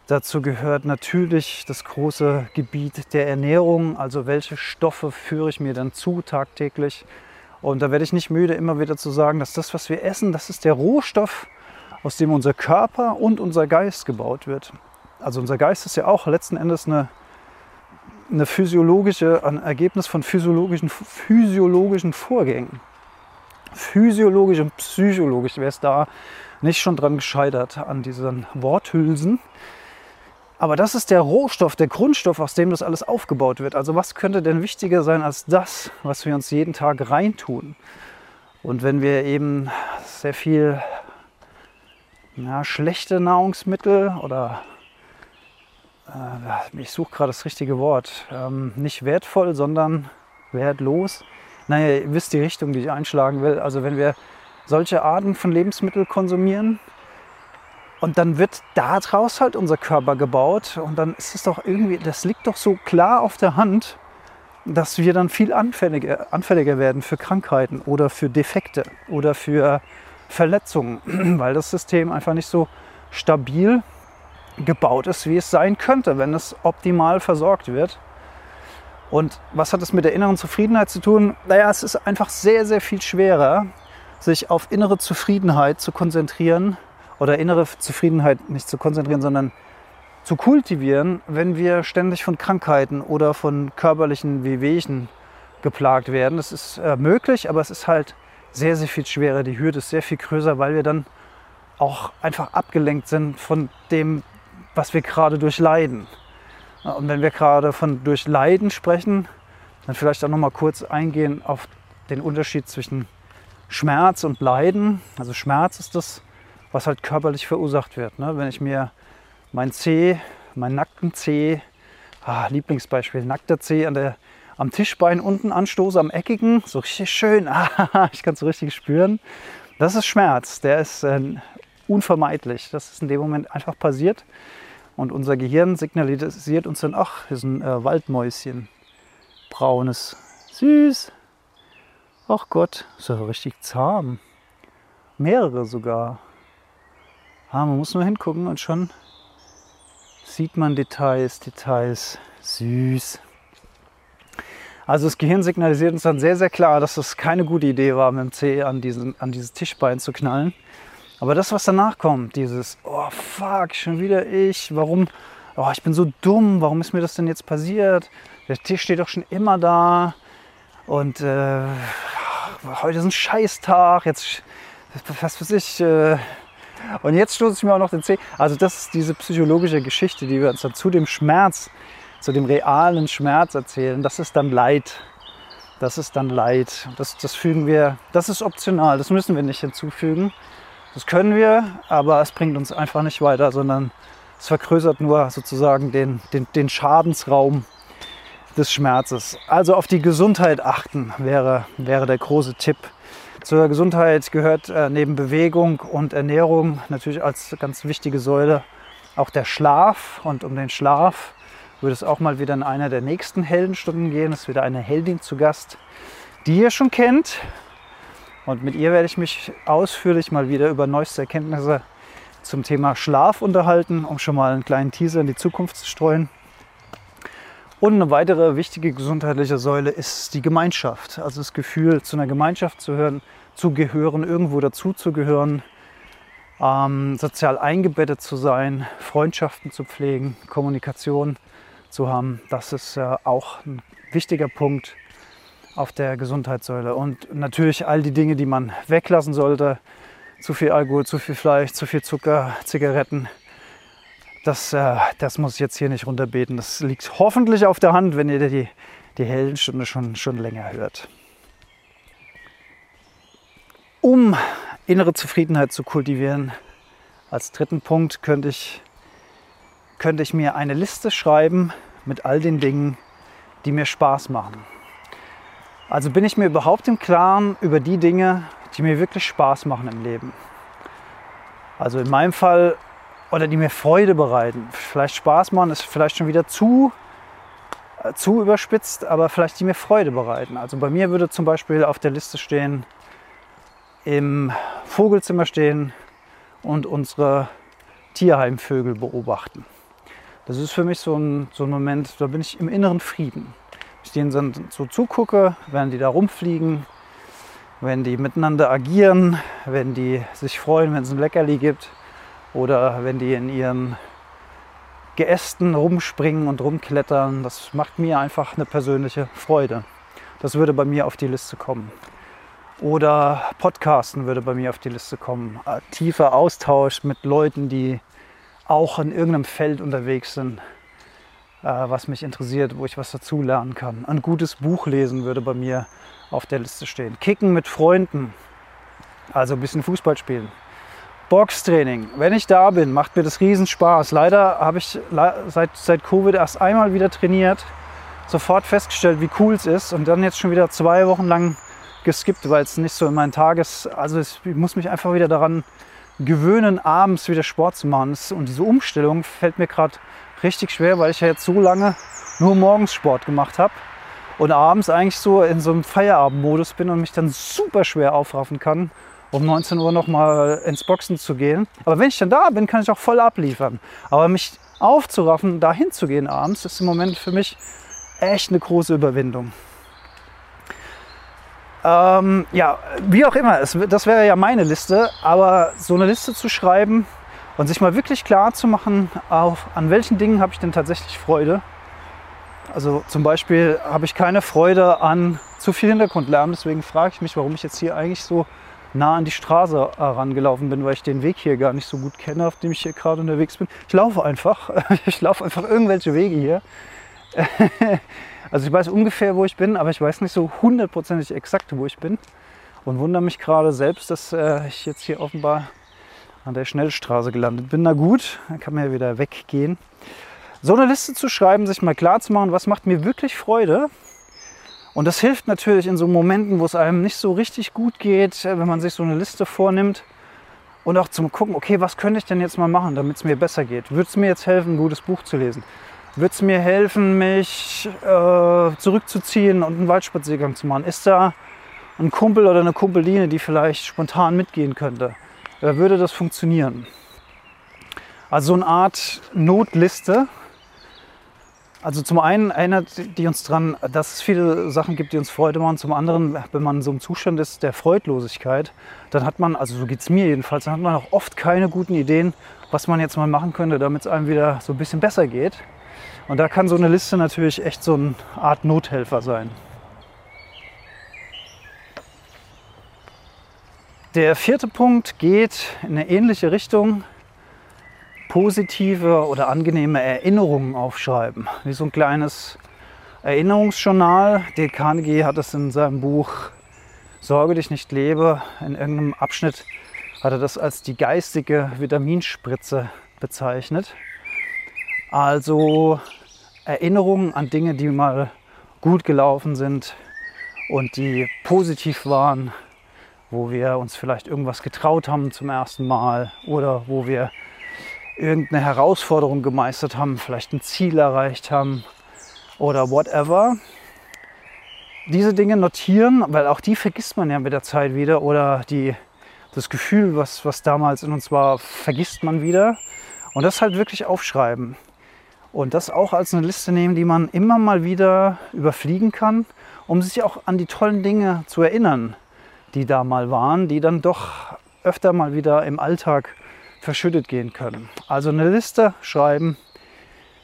Dazu gehört natürlich das große Gebiet der Ernährung, also welche Stoffe führe ich mir dann zu tagtäglich. Und da werde ich nicht müde, immer wieder zu sagen, dass das, was wir essen, das ist der Rohstoff, aus dem unser Körper und unser Geist gebaut wird. Also unser Geist ist ja auch letzten Endes eine, eine physiologische, ein Ergebnis von physiologischen, physiologischen Vorgängen. Physiologisch und psychologisch wäre es da nicht schon dran gescheitert an diesen Worthülsen. Aber das ist der Rohstoff, der Grundstoff, aus dem das alles aufgebaut wird. Also was könnte denn wichtiger sein als das, was wir uns jeden Tag reintun? Und wenn wir eben sehr viel ja, schlechte Nahrungsmittel oder äh, ich suche gerade das richtige Wort, ähm, nicht wertvoll, sondern wertlos. Naja, ihr wisst die Richtung, die ich einschlagen will. Also wenn wir solche Arten von Lebensmitteln konsumieren und dann wird daraus halt unser Körper gebaut und dann ist es doch irgendwie, das liegt doch so klar auf der Hand, dass wir dann viel anfälliger, anfälliger werden für Krankheiten oder für Defekte oder für Verletzungen, weil das System einfach nicht so stabil gebaut ist, wie es sein könnte, wenn es optimal versorgt wird. Und was hat es mit der inneren Zufriedenheit zu tun? Naja, es ist einfach sehr, sehr viel schwerer, sich auf innere Zufriedenheit zu konzentrieren oder innere Zufriedenheit nicht zu konzentrieren, sondern zu kultivieren, wenn wir ständig von Krankheiten oder von körperlichen Wehwehchen geplagt werden. Das ist äh, möglich, aber es ist halt sehr, sehr viel schwerer. Die Hürde ist sehr viel größer, weil wir dann auch einfach abgelenkt sind von dem, was wir gerade durchleiden. Und wenn wir gerade von durchleiden sprechen, dann vielleicht auch noch mal kurz eingehen auf den Unterschied zwischen Schmerz und Leiden. Also Schmerz ist das, was halt körperlich verursacht wird. Ne? Wenn ich mir mein Zeh, meinen nackten Zeh, ah, Lieblingsbeispiel, nackter Zeh an der am Tischbein unten anstoße, am eckigen, so richtig schön, ich kann es richtig spüren. Das ist Schmerz, der ist äh, unvermeidlich. Das ist in dem Moment einfach passiert. Und unser Gehirn signalisiert uns dann, ach, hier ist ein äh, Waldmäuschen, braunes, süß. Ach Gott, ist ja richtig zahm. Mehrere sogar. Ah, man muss nur hingucken und schon sieht man Details, Details. Süß. Also das Gehirn signalisiert uns dann sehr, sehr klar, dass es keine gute Idee war, mit dem C an, diesen, an dieses Tischbein zu knallen. Aber das, was danach kommt, dieses, oh fuck, schon wieder ich, warum, oh, ich bin so dumm, warum ist mir das denn jetzt passiert? Der Tisch steht doch schon immer da und äh, heute ist ein Scheißtag, jetzt was weiß ich. Äh, und jetzt stoße ich mir auch noch den Zeh. Also das ist diese psychologische Geschichte, die wir uns dann zu dem Schmerz, zu dem realen Schmerz erzählen. Das ist dann Leid. Das ist dann Leid. Das, das fügen wir, das ist optional, das müssen wir nicht hinzufügen. Das können wir, aber es bringt uns einfach nicht weiter, sondern es vergrößert nur sozusagen den, den, den Schadensraum des Schmerzes. Also auf die Gesundheit achten wäre, wäre der große Tipp. Zur Gesundheit gehört äh, neben Bewegung und Ernährung natürlich als ganz wichtige Säule auch der Schlaf. Und um den Schlaf wird es auch mal wieder in einer der nächsten Heldenstunden gehen. Es ist wieder eine Heldin zu Gast, die ihr schon kennt. Und mit ihr werde ich mich ausführlich mal wieder über neueste Erkenntnisse zum Thema Schlaf unterhalten, um schon mal einen kleinen Teaser in die Zukunft zu streuen. Und eine weitere wichtige gesundheitliche Säule ist die Gemeinschaft. Also das Gefühl, zu einer Gemeinschaft zu, hören, zu gehören, irgendwo dazuzugehören, ähm, sozial eingebettet zu sein, Freundschaften zu pflegen, Kommunikation zu haben. Das ist äh, auch ein wichtiger Punkt auf der Gesundheitssäule. Und natürlich all die Dinge, die man weglassen sollte. Zu viel Alkohol, zu viel Fleisch, zu viel Zucker, Zigaretten, das, äh, das muss ich jetzt hier nicht runterbeten. Das liegt hoffentlich auf der Hand, wenn ihr die, die Heldenstunde schon, schon länger hört. Um innere Zufriedenheit zu kultivieren, als dritten Punkt könnte ich, könnte ich mir eine Liste schreiben mit all den Dingen, die mir Spaß machen. Also bin ich mir überhaupt im Klaren über die Dinge, die mir wirklich Spaß machen im Leben. Also in meinem Fall oder die mir Freude bereiten. Vielleicht Spaß machen ist vielleicht schon wieder zu, äh, zu überspitzt, aber vielleicht die mir Freude bereiten. Also bei mir würde zum Beispiel auf der Liste stehen, im Vogelzimmer stehen und unsere Tierheimvögel beobachten. Das ist für mich so ein, so ein Moment, da bin ich im inneren Frieden. Ich denen so zugucke, wenn die da rumfliegen, wenn die miteinander agieren, wenn die sich freuen, wenn es ein Leckerli gibt oder wenn die in ihren Geästen rumspringen und rumklettern. Das macht mir einfach eine persönliche Freude. Das würde bei mir auf die Liste kommen. Oder Podcasten würde bei mir auf die Liste kommen. Tiefer Austausch mit Leuten, die auch in irgendeinem Feld unterwegs sind, was mich interessiert, wo ich was dazulernen kann. Ein gutes Buch lesen würde bei mir auf der Liste stehen. Kicken mit Freunden, also ein bisschen Fußball spielen. Boxtraining. Wenn ich da bin, macht mir das riesen Spaß. Leider habe ich seit, seit Covid erst einmal wieder trainiert, sofort festgestellt, wie cool es ist und dann jetzt schon wieder zwei Wochen lang geskippt, weil es nicht so in meinen Tages... Also ich muss mich einfach wieder daran gewöhnen, abends wieder Sport zu machen. Und diese Umstellung fällt mir gerade richtig schwer, weil ich ja jetzt so lange nur morgens Sport gemacht habe und abends eigentlich so in so einem Feierabendmodus bin und mich dann super schwer aufraffen kann um 19 Uhr noch mal ins Boxen zu gehen. Aber wenn ich dann da bin, kann ich auch voll abliefern. Aber mich aufzuraffen, da hinzugehen abends, ist im Moment für mich echt eine große Überwindung. Ähm, ja, wie auch immer, es, das wäre ja meine Liste, aber so eine Liste zu schreiben und sich mal wirklich klar zu machen, auf, an welchen Dingen habe ich denn tatsächlich Freude. Also zum Beispiel habe ich keine Freude an zu viel Hintergrundlärm, deswegen frage ich mich, warum ich jetzt hier eigentlich so nah an die Straße herangelaufen bin, weil ich den Weg hier gar nicht so gut kenne, auf dem ich hier gerade unterwegs bin. Ich laufe einfach. Ich laufe einfach irgendwelche Wege hier. Also ich weiß ungefähr, wo ich bin, aber ich weiß nicht so hundertprozentig exakt, wo ich bin. Und wundere mich gerade selbst, dass äh, ich jetzt hier offenbar an der Schnellstraße gelandet bin. Na gut, dann kann man ja wieder weggehen. So eine Liste zu schreiben, sich mal klar zu machen, was macht mir wirklich Freude, und das hilft natürlich in so Momenten, wo es einem nicht so richtig gut geht, wenn man sich so eine Liste vornimmt und auch zum Gucken, okay, was könnte ich denn jetzt mal machen, damit es mir besser geht? Würde es mir jetzt helfen, ein gutes Buch zu lesen? Würde es mir helfen, mich äh, zurückzuziehen und einen Waldspaziergang zu machen? Ist da ein Kumpel oder eine Kumpeline, die vielleicht spontan mitgehen könnte? Würde das funktionieren? Also so eine Art Notliste, also zum einen erinnert die uns daran, dass es viele Sachen gibt, die uns Freude machen. Zum anderen, wenn man in so einem Zustand ist der Freudlosigkeit, dann hat man, also so geht es mir jedenfalls, dann hat man auch oft keine guten Ideen, was man jetzt mal machen könnte, damit es einem wieder so ein bisschen besser geht. Und da kann so eine Liste natürlich echt so eine Art Nothelfer sein. Der vierte Punkt geht in eine ähnliche Richtung. Positive oder angenehme Erinnerungen aufschreiben. Wie so ein kleines Erinnerungsjournal. Dale Carnegie hat es in seinem Buch Sorge dich nicht lebe. In irgendeinem Abschnitt hat er das als die geistige Vitaminspritze bezeichnet. Also Erinnerungen an Dinge, die mal gut gelaufen sind und die positiv waren, wo wir uns vielleicht irgendwas getraut haben zum ersten Mal oder wo wir irgendeine Herausforderung gemeistert haben, vielleicht ein Ziel erreicht haben oder whatever. Diese Dinge notieren, weil auch die vergisst man ja mit der Zeit wieder oder die, das Gefühl, was, was damals in uns war, vergisst man wieder. Und das halt wirklich aufschreiben. Und das auch als eine Liste nehmen, die man immer mal wieder überfliegen kann, um sich auch an die tollen Dinge zu erinnern, die da mal waren, die dann doch öfter mal wieder im Alltag verschüttet gehen können. Also eine Liste schreiben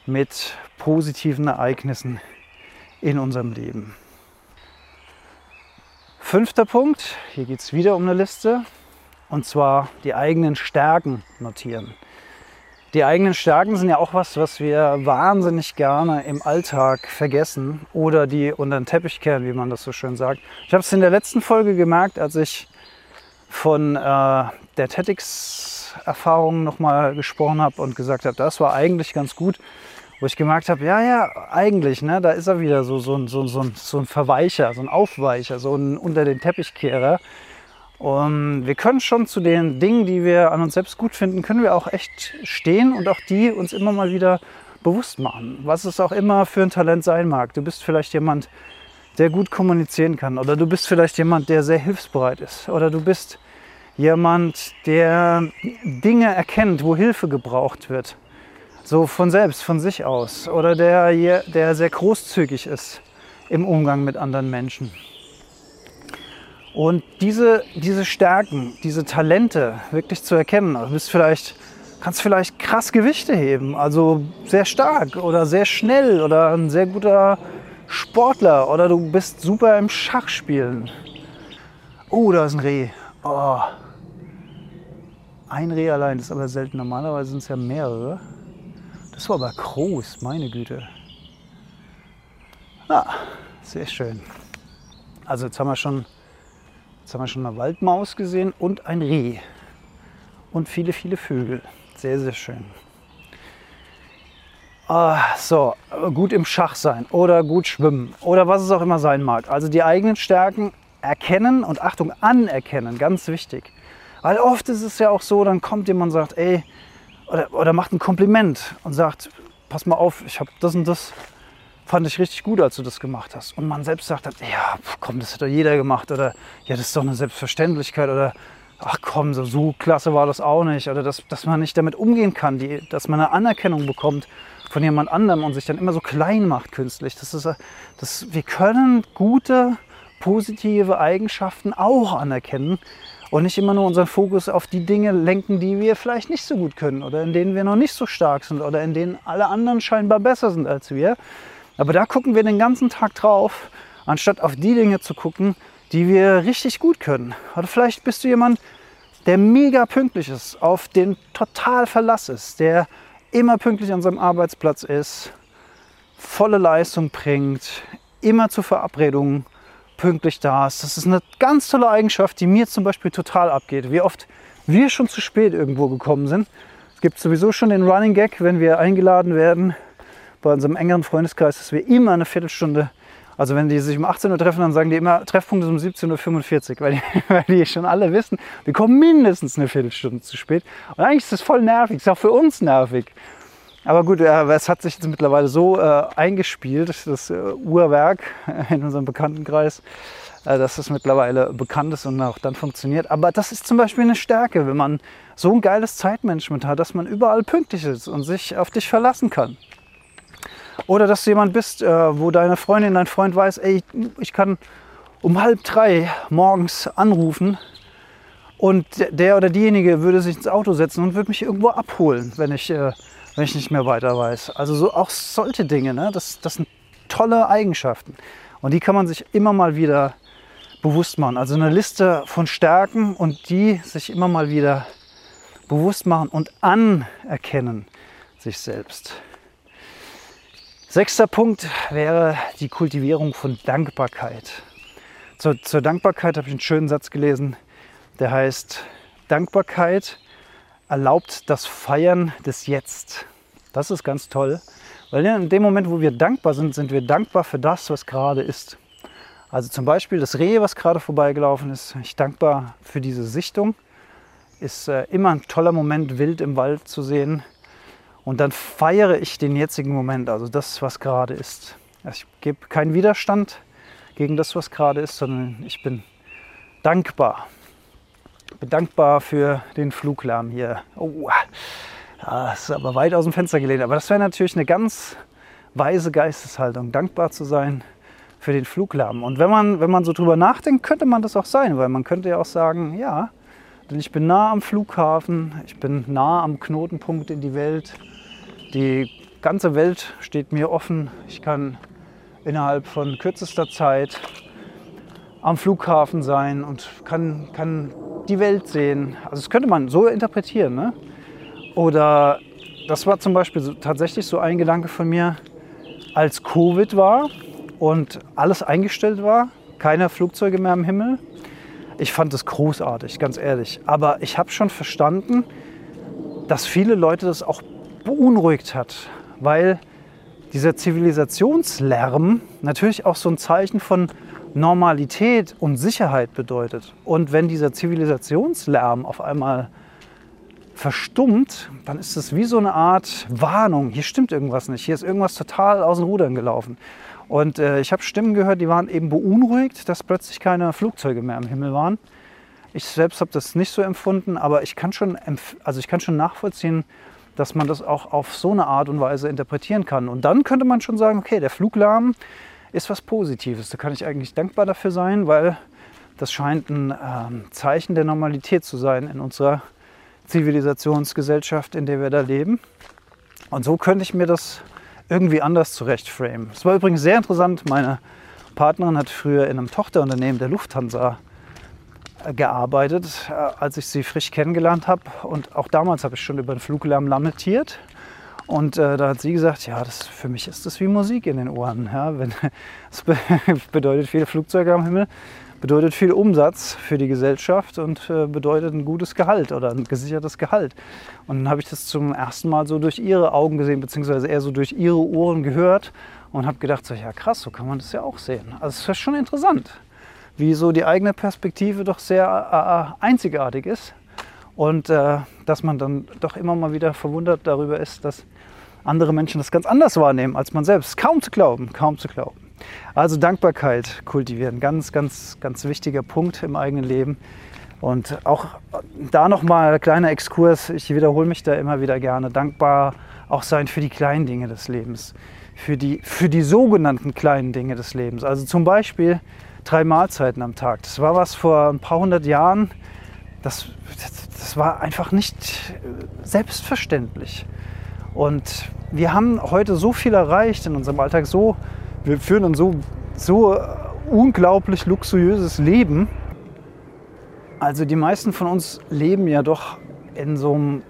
mit positiven Ereignissen in unserem Leben. Fünfter Punkt, hier geht es wieder um eine Liste, und zwar die eigenen Stärken notieren. Die eigenen Stärken sind ja auch was, was wir wahnsinnig gerne im Alltag vergessen oder die unter den Teppich kehren, wie man das so schön sagt. Ich habe es in der letzten Folge gemerkt, als ich von äh, der TEDx-Erfahrung nochmal gesprochen habe und gesagt habe, das war eigentlich ganz gut, wo ich gemerkt habe, ja, ja, eigentlich, ne, da ist er wieder so, so, so, so, so ein Verweicher, so ein Aufweicher, so ein unter den Teppichkehrer. Und wir können schon zu den Dingen, die wir an uns selbst gut finden, können wir auch echt stehen und auch die uns immer mal wieder bewusst machen, was es auch immer für ein Talent sein mag. Du bist vielleicht jemand, der gut kommunizieren kann. Oder du bist vielleicht jemand, der sehr hilfsbereit ist. Oder du bist jemand, der Dinge erkennt, wo Hilfe gebraucht wird, so von selbst, von sich aus. Oder der, der sehr großzügig ist im Umgang mit anderen Menschen. Und diese, diese Stärken, diese Talente wirklich zu erkennen, also du bist vielleicht, kannst vielleicht krass Gewichte heben, also sehr stark oder sehr schnell oder ein sehr guter Sportler oder du bist super im Schachspielen. Oh, da ist ein Reh. Oh. Ein Reh allein, das ist aber selten. Normalerweise sind es ja mehrere. Das war aber groß, meine Güte. Ah, sehr schön. Also jetzt haben wir schon Jetzt haben wir schon eine Waldmaus gesehen und ein Reh. Und viele, viele Vögel. Sehr, sehr schön. Ah, so, gut im Schach sein oder gut schwimmen oder was es auch immer sein mag. Also die eigenen Stärken erkennen und Achtung, anerkennen, ganz wichtig. Weil oft ist es ja auch so, dann kommt jemand und sagt, ey, oder, oder macht ein Kompliment und sagt, pass mal auf, ich habe das und das fand ich richtig gut, als du das gemacht hast. Und man selbst sagt, ja, komm, das hat doch jeder gemacht. Oder ja, das ist doch eine Selbstverständlichkeit. Oder ach komm, so, so klasse war das auch nicht. Oder dass, dass man nicht damit umgehen kann, die, dass man eine Anerkennung bekommt von jemand anderem und sich dann immer so klein macht künstlich. Das ist, das, wir können gute, positive Eigenschaften auch anerkennen und nicht immer nur unseren Fokus auf die Dinge lenken, die wir vielleicht nicht so gut können oder in denen wir noch nicht so stark sind oder in denen alle anderen scheinbar besser sind als wir, aber da gucken wir den ganzen Tag drauf, anstatt auf die Dinge zu gucken, die wir richtig gut können. Oder vielleicht bist du jemand, der mega pünktlich ist, auf den total Verlass ist, der immer pünktlich an seinem Arbeitsplatz ist, volle Leistung bringt, immer zur Verabredung pünktlich da ist. Das ist eine ganz tolle Eigenschaft, die mir zum Beispiel total abgeht. Wie oft wir schon zu spät irgendwo gekommen sind. Es gibt sowieso schon den Running Gag, wenn wir eingeladen werden bei unserem engeren Freundeskreis, dass wir immer eine Viertelstunde, also wenn die sich um 18 Uhr treffen, dann sagen die immer, Treffpunkt ist um 17.45 Uhr, weil die, weil die schon alle wissen, wir kommen mindestens eine Viertelstunde zu spät. Und eigentlich ist das voll nervig, ist auch für uns nervig. Aber gut, es hat sich jetzt mittlerweile so äh, eingespielt, das äh, Uhrwerk in unserem Bekanntenkreis, äh, dass es mittlerweile bekannt ist und auch dann funktioniert. Aber das ist zum Beispiel eine Stärke, wenn man so ein geiles Zeitmanagement hat, dass man überall pünktlich ist und sich auf dich verlassen kann. Oder dass du jemand bist, äh, wo deine Freundin, dein Freund weiß, ey, ich kann um halb drei morgens anrufen und der oder diejenige würde sich ins Auto setzen und würde mich irgendwo abholen, wenn ich, äh, wenn ich nicht mehr weiter weiß. Also so auch solche Dinge, ne? das, das sind tolle Eigenschaften. Und die kann man sich immer mal wieder bewusst machen. Also eine Liste von Stärken und die sich immer mal wieder bewusst machen und anerkennen sich selbst. Sechster Punkt wäre die Kultivierung von Dankbarkeit. Zur, zur Dankbarkeit habe ich einen schönen Satz gelesen, der heißt, Dankbarkeit erlaubt das Feiern des Jetzt. Das ist ganz toll, weil in dem Moment, wo wir dankbar sind, sind wir dankbar für das, was gerade ist. Also zum Beispiel das Reh, was gerade vorbeigelaufen ist. Ich dankbar für diese Sichtung. Ist äh, immer ein toller Moment, wild im Wald zu sehen. Und dann feiere ich den jetzigen Moment, also das, was gerade ist. Also ich gebe keinen Widerstand gegen das, was gerade ist, sondern ich bin dankbar. Ich bin dankbar für den Fluglärm hier. Oh, das ist aber weit aus dem Fenster gelehnt. Aber das wäre natürlich eine ganz weise Geisteshaltung, dankbar zu sein für den Fluglärm. Und wenn man, wenn man so drüber nachdenkt, könnte man das auch sein, weil man könnte ja auch sagen, ja, denn ich bin nah am Flughafen, ich bin nah am Knotenpunkt in die Welt. Die ganze Welt steht mir offen. Ich kann innerhalb von kürzester Zeit am Flughafen sein und kann, kann die Welt sehen. Also das könnte man so interpretieren. Ne? Oder das war zum Beispiel so, tatsächlich so ein Gedanke von mir, als Covid war und alles eingestellt war, keine Flugzeuge mehr am Himmel. Ich fand das großartig, ganz ehrlich. Aber ich habe schon verstanden, dass viele Leute das auch beunruhigt hat, weil dieser Zivilisationslärm natürlich auch so ein Zeichen von Normalität und Sicherheit bedeutet. Und wenn dieser Zivilisationslärm auf einmal verstummt, dann ist es wie so eine Art Warnung. Hier stimmt irgendwas nicht. Hier ist irgendwas total aus den Rudern gelaufen. Und äh, ich habe Stimmen gehört, die waren eben beunruhigt, dass plötzlich keine Flugzeuge mehr am Himmel waren. Ich selbst habe das nicht so empfunden, aber ich kann schon, also ich kann schon nachvollziehen, dass man das auch auf so eine Art und Weise interpretieren kann. Und dann könnte man schon sagen, okay, der Fluglärm ist was Positives. Da kann ich eigentlich dankbar dafür sein, weil das scheint ein äh, Zeichen der Normalität zu sein in unserer Zivilisationsgesellschaft, in der wir da leben. Und so könnte ich mir das irgendwie anders zurechtframen. Es war übrigens sehr interessant. Meine Partnerin hat früher in einem Tochterunternehmen der Lufthansa gearbeitet, äh, als ich sie frisch kennengelernt habe. Und auch damals habe ich schon über den Fluglärm lamentiert. Und äh, da hat sie gesagt, ja, das, für mich ist das wie Musik in den Ohren. Ja, wenn, das bedeutet viele Flugzeuge am Himmel, bedeutet viel Umsatz für die Gesellschaft und äh, bedeutet ein gutes Gehalt oder ein gesichertes Gehalt. Und dann habe ich das zum ersten Mal so durch ihre Augen gesehen, beziehungsweise eher so durch ihre Ohren gehört und habe gedacht, so, ja krass, so kann man das ja auch sehen. Also es ist schon interessant wie so die eigene Perspektive doch sehr äh, einzigartig ist und äh, dass man dann doch immer mal wieder verwundert darüber ist, dass andere Menschen das ganz anders wahrnehmen als man selbst. Kaum zu glauben, kaum zu glauben. Also Dankbarkeit kultivieren, ganz, ganz, ganz wichtiger Punkt im eigenen Leben. Und auch da nochmal ein kleiner Exkurs, ich wiederhole mich da immer wieder gerne, dankbar auch sein für die kleinen Dinge des Lebens, für die, für die sogenannten kleinen Dinge des Lebens. Also zum Beispiel drei Mahlzeiten am Tag. Das war was vor ein paar hundert Jahren, das, das war einfach nicht äh, selbstverständlich. Und wir haben heute so viel erreicht in unserem Alltag, so, wir führen ein so, so äh, unglaublich luxuriöses Leben. Also die meisten von uns leben ja doch in so einem,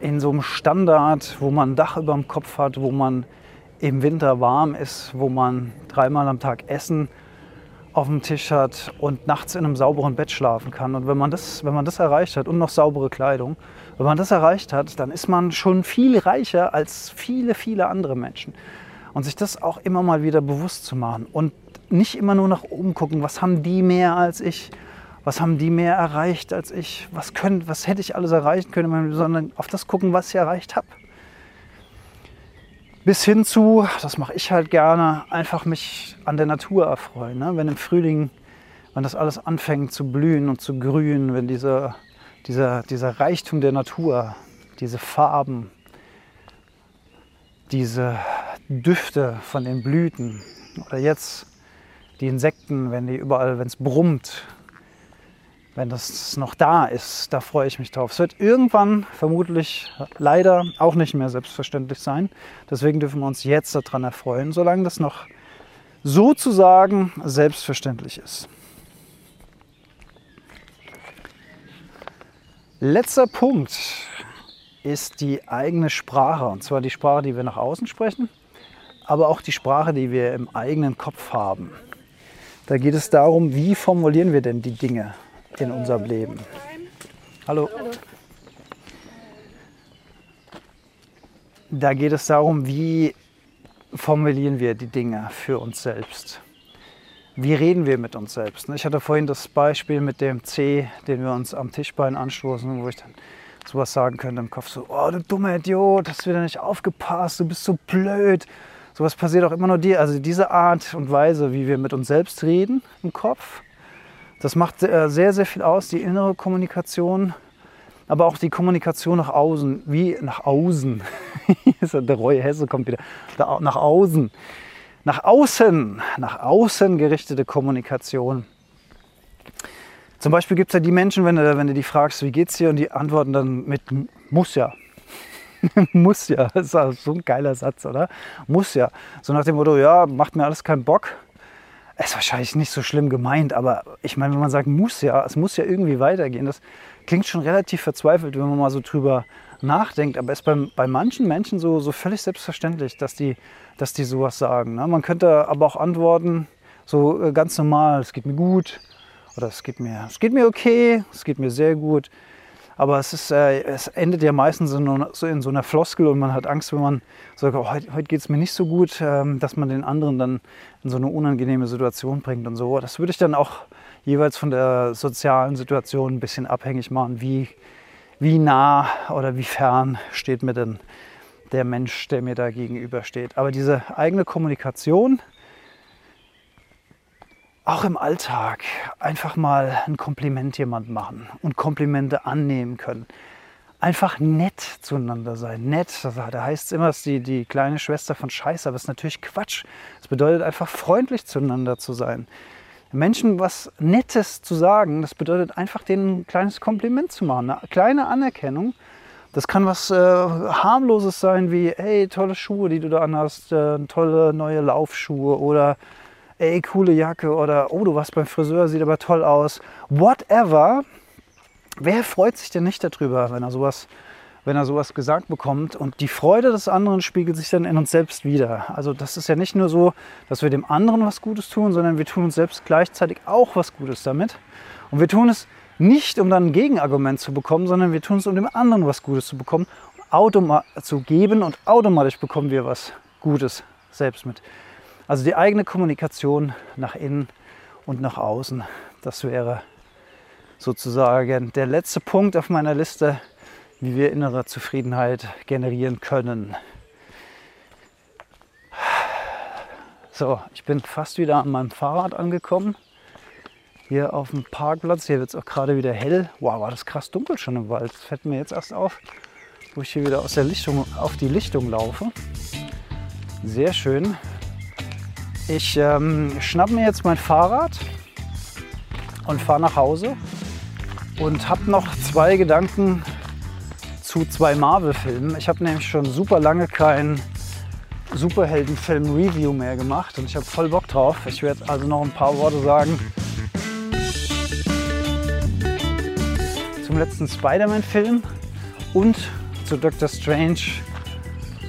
in so einem Standard, wo man ein Dach über dem Kopf hat, wo man im Winter warm ist, wo man dreimal am Tag essen auf dem Tisch hat und nachts in einem sauberen Bett schlafen kann. Und wenn man das, wenn man das erreicht hat und noch saubere Kleidung, wenn man das erreicht hat, dann ist man schon viel reicher als viele, viele andere Menschen. Und sich das auch immer mal wieder bewusst zu machen und nicht immer nur nach oben gucken, was haben die mehr als ich, was haben die mehr erreicht als ich, was, können, was hätte ich alles erreichen können, sondern auf das gucken, was ich erreicht habe. Bis hin zu, das mache ich halt gerne, einfach mich an der Natur erfreuen. Ne? Wenn im Frühling, wenn das alles anfängt zu blühen und zu grünen, wenn diese, dieser, dieser Reichtum der Natur, diese Farben, diese Düfte von den Blüten oder jetzt die Insekten, wenn die überall, wenn es brummt, wenn das noch da ist. Da freue ich mich drauf. Es wird irgendwann vermutlich leider auch nicht mehr selbstverständlich sein. Deswegen dürfen wir uns jetzt daran erfreuen, solange das noch sozusagen selbstverständlich ist. Letzter Punkt ist die eigene Sprache. Und zwar die Sprache, die wir nach außen sprechen, aber auch die Sprache, die wir im eigenen Kopf haben. Da geht es darum, wie formulieren wir denn die Dinge? In unserem Leben. Hallo. Da geht es darum, wie formulieren wir die Dinge für uns selbst. Wie reden wir mit uns selbst? Ich hatte vorhin das Beispiel mit dem C, den wir uns am Tischbein anstoßen, wo ich dann sowas sagen könnte im Kopf, so, oh du dummer Idiot, hast wieder nicht aufgepasst, du bist so blöd. Sowas passiert auch immer nur dir. Also diese Art und Weise, wie wir mit uns selbst reden im Kopf, das macht äh, sehr, sehr viel aus, die innere Kommunikation aber auch die Kommunikation nach außen, wie nach außen. der Roy Hesse kommt wieder. Nach außen. Nach außen, nach außen gerichtete Kommunikation. Zum Beispiel gibt es ja die Menschen, wenn du, wenn du die fragst, wie geht's dir, und die antworten dann mit muss ja. muss ja, das ist so ein geiler Satz, oder? Muss ja. So nach dem Motto, ja, macht mir alles keinen Bock. Ist wahrscheinlich nicht so schlimm gemeint, aber ich meine, wenn man sagt, muss ja, es muss ja irgendwie weitergehen, das klingt schon relativ verzweifelt, wenn man mal so drüber nachdenkt. Aber es ist bei, bei manchen Menschen so, so völlig selbstverständlich, dass die, dass die sowas sagen. Ne? Man könnte aber auch antworten, so äh, ganz normal, es geht mir gut oder es geht mir, es geht mir okay, es geht mir sehr gut. Aber es, ist, äh, es endet ja meistens in, so in so einer Floskel und man hat Angst, wenn man sagt, oh, heute, heute geht es mir nicht so gut, ähm, dass man den anderen dann in so eine unangenehme Situation bringt und so. Das würde ich dann auch jeweils von der sozialen Situation ein bisschen abhängig machen, wie, wie nah oder wie fern steht mir denn der Mensch, der mir da gegenübersteht. Aber diese eigene Kommunikation, auch im Alltag, einfach mal ein Kompliment jemand machen und Komplimente annehmen können. Einfach nett zueinander sein. Nett, da heißt es immer, es ist die, die kleine Schwester von Scheiße, aber es ist natürlich Quatsch. Es bedeutet einfach freundlich zueinander zu sein. Menschen was Nettes zu sagen, das bedeutet einfach denen ein kleines Kompliment zu machen, eine kleine Anerkennung. Das kann was äh, harmloses sein wie, hey, tolle Schuhe, die du da anhast, äh, tolle neue Laufschuhe oder ey, coole Jacke oder oh, du warst beim Friseur, sieht aber toll aus. Whatever. Wer freut sich denn nicht darüber, wenn er sowas wenn er sowas gesagt bekommt. Und die Freude des anderen spiegelt sich dann in uns selbst wieder. Also das ist ja nicht nur so, dass wir dem anderen was Gutes tun, sondern wir tun uns selbst gleichzeitig auch was Gutes damit. Und wir tun es nicht, um dann ein Gegenargument zu bekommen, sondern wir tun es, um dem anderen was Gutes zu bekommen, zu geben und automatisch bekommen wir was Gutes selbst mit. Also die eigene Kommunikation nach innen und nach außen, das wäre sozusagen der letzte Punkt auf meiner Liste, wie wir innere Zufriedenheit generieren können. So, ich bin fast wieder an meinem Fahrrad angekommen. Hier auf dem Parkplatz. Hier wird es auch gerade wieder hell. Wow, war das krass dunkel schon im Wald. Das fällt mir jetzt erst auf, wo ich hier wieder aus der Lichtung auf die Lichtung laufe. Sehr schön. Ich ähm, schnapp mir jetzt mein Fahrrad und fahre nach Hause und habe noch zwei Gedanken zu zwei Marvel-Filmen. Ich habe nämlich schon super lange keinen Superheldenfilm-Review mehr gemacht und ich habe voll Bock drauf. Ich werde also noch ein paar Worte sagen zum letzten Spider-Man-Film und zu Doctor Strange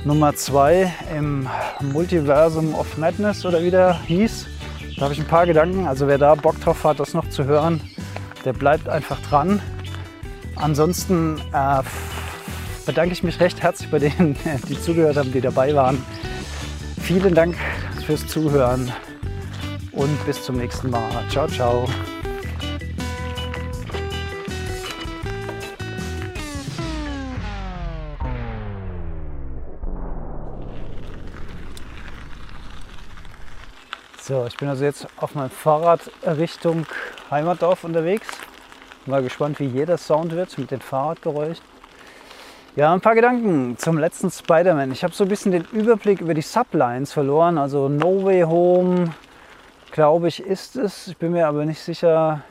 Nummer 2 im Multiversum of Madness oder wie der hieß. Da habe ich ein paar Gedanken. Also wer da Bock drauf hat, das noch zu hören, der bleibt einfach dran. Ansonsten äh, bedanke ich mich recht herzlich bei denen, die zugehört haben, die dabei waren. Vielen Dank fürs Zuhören und bis zum nächsten Mal. Ciao, ciao. So, ich bin also jetzt auf meinem Fahrrad Richtung Heimatdorf unterwegs. Mal gespannt, wie jeder Sound wird mit den Fahrradgeräuschen. Ja, ein paar Gedanken zum letzten Spider-Man. Ich habe so ein bisschen den Überblick über die Sublines verloren. Also No Way Home, glaube ich, ist es. Ich bin mir aber nicht sicher,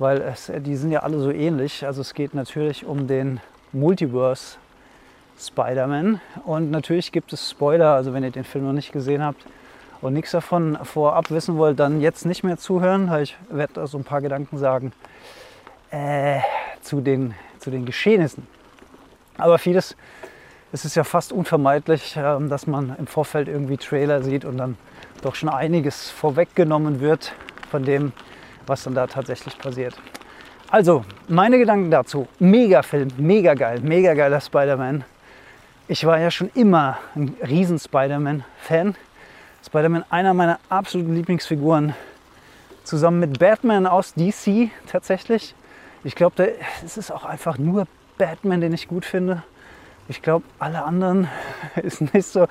weil es, die sind ja alle so ähnlich. Also es geht natürlich um den Multiverse Spider-Man. Und natürlich gibt es Spoiler, also wenn ihr den Film noch nicht gesehen habt und nichts davon vorab wissen wollt, dann jetzt nicht mehr zuhören. Ich werde da so ein paar Gedanken sagen äh, zu den zu den Geschehnissen. Aber vieles, es ist ja fast unvermeidlich, ähm, dass man im Vorfeld irgendwie Trailer sieht und dann doch schon einiges vorweggenommen wird von dem, was dann da tatsächlich passiert. Also, meine Gedanken dazu. Mega Film, mega geil, mega geiler Spider-Man. Ich war ja schon immer ein riesen Spider-Man-Fan. Spider-Man einer meiner absoluten Lieblingsfiguren. Zusammen mit Batman aus DC tatsächlich. Ich glaube, es ist auch einfach nur Batman, den ich gut finde. Ich glaube, alle anderen ist nicht so,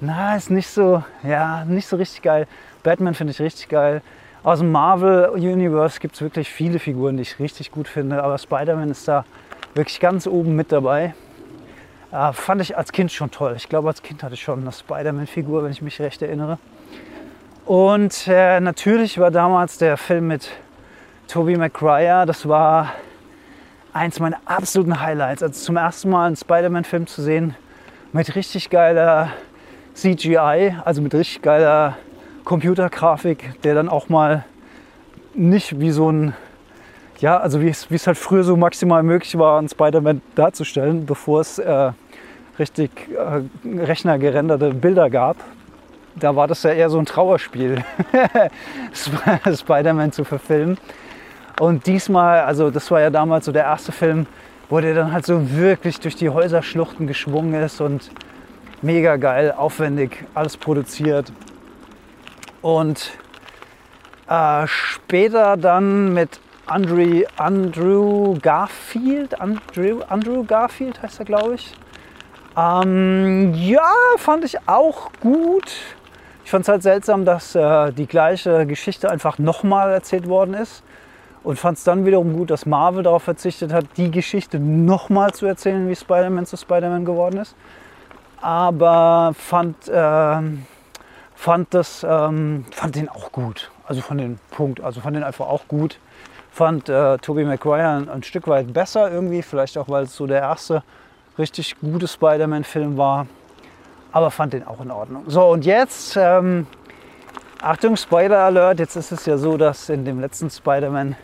na, ist nicht so, ja, nicht so richtig geil. Batman finde ich richtig geil. Aus dem Marvel Universe gibt es wirklich viele Figuren, die ich richtig gut finde, aber Spider-Man ist da wirklich ganz oben mit dabei. Äh, fand ich als Kind schon toll. Ich glaube, als Kind hatte ich schon eine Spider-Man-Figur, wenn ich mich recht erinnere. Und äh, natürlich war damals der Film mit Tobey Maguire, das war eins meiner absoluten Highlights. Also zum ersten Mal einen Spider-Man-Film zu sehen mit richtig geiler CGI, also mit richtig geiler Computergrafik, der dann auch mal nicht wie so ein, ja, also wie es, halt früher so maximal möglich war, einen Spider-Man darzustellen, bevor es äh, richtig äh, rechnergerenderte Bilder gab. Da war das ja eher so ein Trauerspiel, Spider-Man zu verfilmen. Und diesmal, also das war ja damals so der erste Film, wo der dann halt so wirklich durch die Häuserschluchten geschwungen ist und mega geil, aufwendig, alles produziert. Und äh, später dann mit Andrew, Andrew Garfield, Andrew, Andrew Garfield heißt er, glaube ich. Ähm, ja, fand ich auch gut. Ich fand es halt seltsam, dass äh, die gleiche Geschichte einfach nochmal erzählt worden ist. Und fand es dann wiederum gut, dass Marvel darauf verzichtet hat, die Geschichte nochmal zu erzählen, wie Spider-Man zu Spider-Man geworden ist. Aber fand, äh, fand, das, ähm, fand den auch gut. Also von den Punkt, also fand den einfach auch gut. Fand äh, Tobey Maguire ein, ein, Stück weit besser irgendwie, vielleicht auch, weil es so der erste richtig gute Spider-Man-Film war. Aber fand den auch in Ordnung. So, und jetzt, ähm, Achtung, Spoiler-Alert, jetzt ist es ja so, dass in dem letzten Spider-Man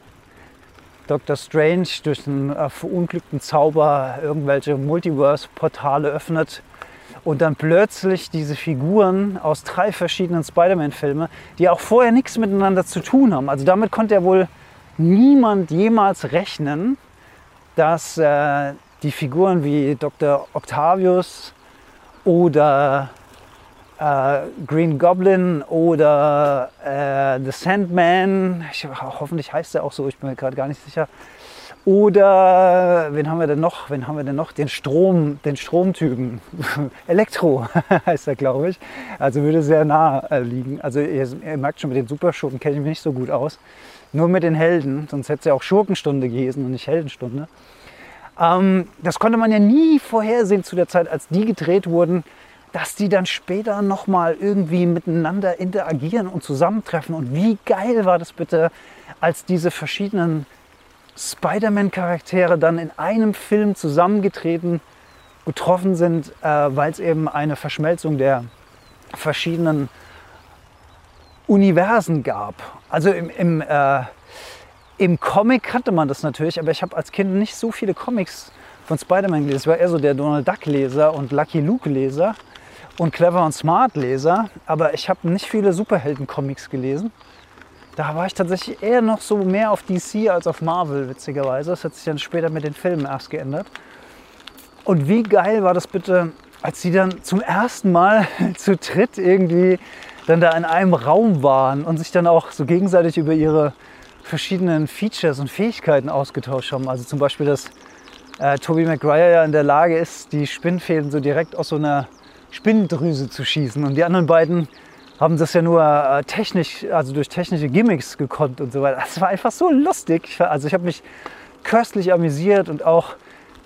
Dr. Strange durch einen äh, verunglückten Zauber irgendwelche Multiverse-Portale öffnet und dann plötzlich diese Figuren aus drei verschiedenen Spider-Man-Filmen, die auch vorher nichts miteinander zu tun haben. Also damit konnte ja wohl niemand jemals rechnen, dass äh, die Figuren wie Dr. Octavius oder äh, Green Goblin oder äh, The Sandman, ich, hoffentlich heißt er auch so, ich bin mir gerade gar nicht sicher, oder wen haben wir denn noch? Wen haben wir denn noch? Den Strom, den Stromtypen. Elektro heißt er, glaube ich. Also würde sehr nah liegen. Also ihr, ihr merkt schon, mit den Superschurken kenne ich mich nicht so gut aus. Nur mit den Helden, sonst hätte es ja auch Schurkenstunde gewesen und nicht Heldenstunde. Ähm, das konnte man ja nie vorhersehen zu der Zeit, als die gedreht wurden, dass die dann später nochmal irgendwie miteinander interagieren und zusammentreffen. Und wie geil war das bitte, als diese verschiedenen Spider-Man-Charaktere dann in einem Film zusammengetreten, getroffen sind, äh, weil es eben eine Verschmelzung der verschiedenen Universen gab. Also im, im, äh, im Comic kannte man das natürlich, aber ich habe als Kind nicht so viele Comics von Spider-Man gelesen. Ich war eher so der Donald Duck-Leser und Lucky Luke-Leser und Clever und Smart-Leser, aber ich habe nicht viele Superhelden-Comics gelesen. Da war ich tatsächlich eher noch so mehr auf DC als auf Marvel, witzigerweise. Das hat sich dann später mit den Filmen erst geändert. Und wie geil war das bitte, als sie dann zum ersten Mal zu dritt irgendwie dann da in einem Raum waren und sich dann auch so gegenseitig über ihre verschiedenen Features und Fähigkeiten ausgetauscht haben. Also zum Beispiel, dass äh, Tobey Maguire ja in der Lage ist, die Spinnfäden so direkt aus so einer Spinndrüse zu schießen. Und die anderen beiden haben das ja nur äh, technisch, also durch technische Gimmicks gekonnt und so weiter. Das war einfach so lustig. Also ich habe mich köstlich amüsiert und auch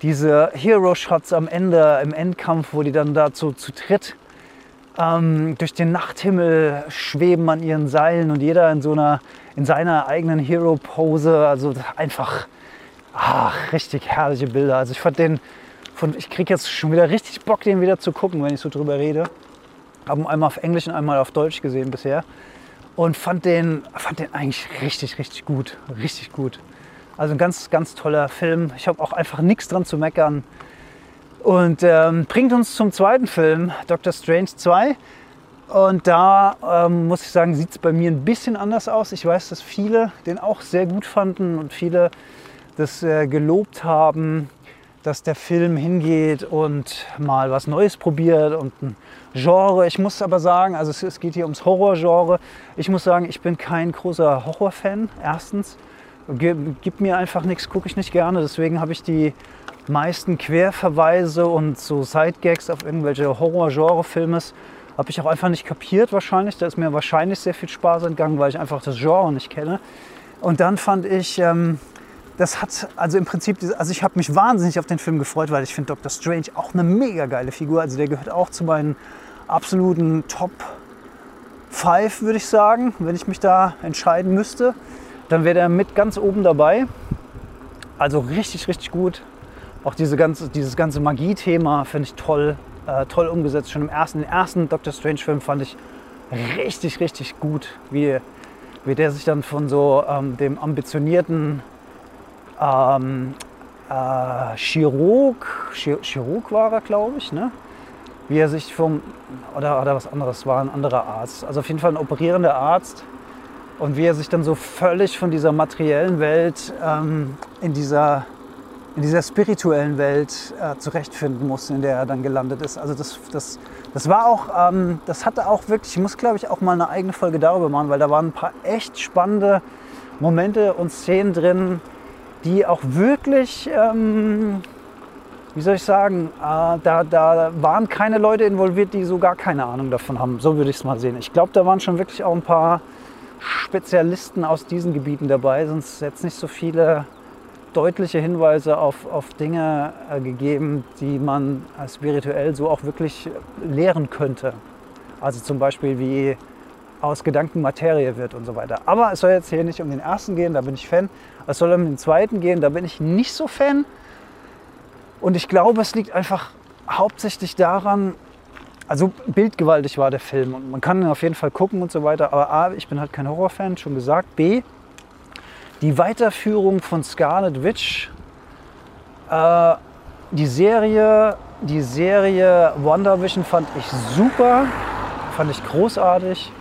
diese Hero-Shots am Ende, im Endkampf, wo die dann dazu zu dritt ähm, durch den Nachthimmel schweben an ihren Seilen und jeder in so einer, in seiner eigenen Hero-Pose. Also einfach, ach, richtig herrliche Bilder. Also ich fand den, von, ich kriege jetzt schon wieder richtig Bock, den wieder zu gucken, wenn ich so drüber rede. Haben einmal auf Englisch und einmal auf Deutsch gesehen bisher und fand den, fand den eigentlich richtig, richtig gut. Richtig gut. Also ein ganz, ganz toller Film. Ich habe auch einfach nichts dran zu meckern. Und ähm, bringt uns zum zweiten Film, Doctor Strange 2. Und da ähm, muss ich sagen, sieht es bei mir ein bisschen anders aus. Ich weiß, dass viele den auch sehr gut fanden und viele das äh, gelobt haben, dass der Film hingeht und mal was Neues probiert und ein Genre. Ich muss aber sagen, also es, es geht hier ums Horrorgenre. Ich muss sagen, ich bin kein großer Horrorfan. Erstens, gibt mir einfach nichts, gucke ich nicht gerne. Deswegen habe ich die meisten Querverweise und so Sidegags auf irgendwelche Horror-Genre-Filmes habe ich auch einfach nicht kapiert wahrscheinlich. Da ist mir wahrscheinlich sehr viel Spaß entgangen, weil ich einfach das Genre nicht kenne. Und dann fand ich, ähm, das hat, also im Prinzip, also ich habe mich wahnsinnig auf den Film gefreut, weil ich finde Dr. Strange auch eine mega geile Figur. Also der gehört auch zu meinen absoluten Top 5, würde ich sagen. Wenn ich mich da entscheiden müsste, dann wäre der mit ganz oben dabei. Also richtig, richtig gut. Auch diese ganze, dieses ganze Magie-Thema finde ich toll äh, toll umgesetzt. Schon im ersten, den ersten Doctor Strange-Film fand ich richtig, richtig gut, wie, wie der sich dann von so ähm, dem ambitionierten ähm, äh, Chirurg, Chirurg war er, glaube ich, ne? wie er sich vom, oder, oder was anderes, war ein anderer Arzt, also auf jeden Fall ein operierender Arzt und wie er sich dann so völlig von dieser materiellen Welt ähm, in dieser in dieser spirituellen Welt äh, zurechtfinden muss, in der er dann gelandet ist. Also das, das, das war auch, ähm, das hatte auch wirklich, ich muss glaube ich auch mal eine eigene Folge darüber machen, weil da waren ein paar echt spannende Momente und Szenen drin, die auch wirklich, ähm, wie soll ich sagen, äh, da, da waren keine Leute involviert, die so gar keine Ahnung davon haben. So würde ich es mal sehen. Ich glaube, da waren schon wirklich auch ein paar Spezialisten aus diesen Gebieten dabei, sonst jetzt nicht so viele deutliche Hinweise auf, auf Dinge äh, gegeben, die man spirituell so auch wirklich lehren könnte. Also zum Beispiel, wie aus Gedanken Materie wird und so weiter. Aber es soll jetzt hier nicht um den ersten gehen, da bin ich Fan. Es soll um den zweiten gehen, da bin ich nicht so Fan. Und ich glaube, es liegt einfach hauptsächlich daran, also bildgewaltig war der Film und man kann ihn auf jeden Fall gucken und so weiter. Aber A, ich bin halt kein Horrorfan, schon gesagt. B, die Weiterführung von Scarlet Witch, äh, die Serie, die Serie Wonder Vision fand ich super, fand ich großartig,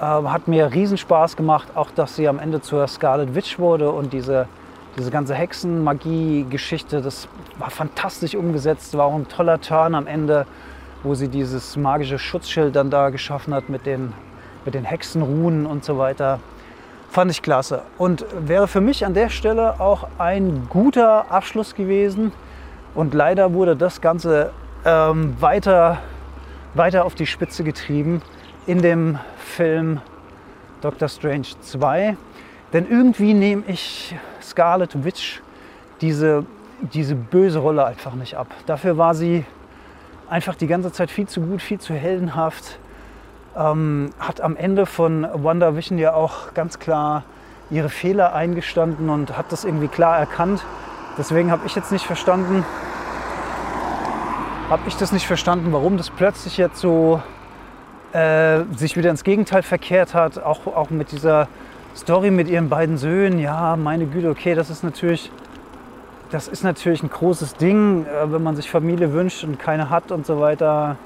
äh, hat mir riesen Spaß gemacht, auch dass sie am Ende zur Scarlet Witch wurde und diese, diese ganze Hexenmagie-Geschichte, das war fantastisch umgesetzt, war auch ein toller Turn am Ende, wo sie dieses magische Schutzschild dann da geschaffen hat mit den, mit den Hexenruhen und so weiter. Fand ich klasse und wäre für mich an der Stelle auch ein guter Abschluss gewesen. Und leider wurde das Ganze ähm, weiter, weiter auf die Spitze getrieben in dem Film Doctor Strange 2. Denn irgendwie nehme ich Scarlet Witch diese, diese böse Rolle einfach nicht ab. Dafür war sie einfach die ganze Zeit viel zu gut, viel zu heldenhaft ähm, hat am Ende von Wonder Vision ja auch ganz klar ihre Fehler eingestanden und hat das irgendwie klar erkannt. Deswegen habe ich jetzt nicht verstanden, habe ich das nicht verstanden, warum das plötzlich jetzt so äh, sich wieder ins Gegenteil verkehrt hat. Auch, auch mit dieser Story mit ihren beiden Söhnen. Ja, meine Güte, okay, das ist natürlich, das ist natürlich ein großes Ding, äh, wenn man sich Familie wünscht und keine hat und so weiter.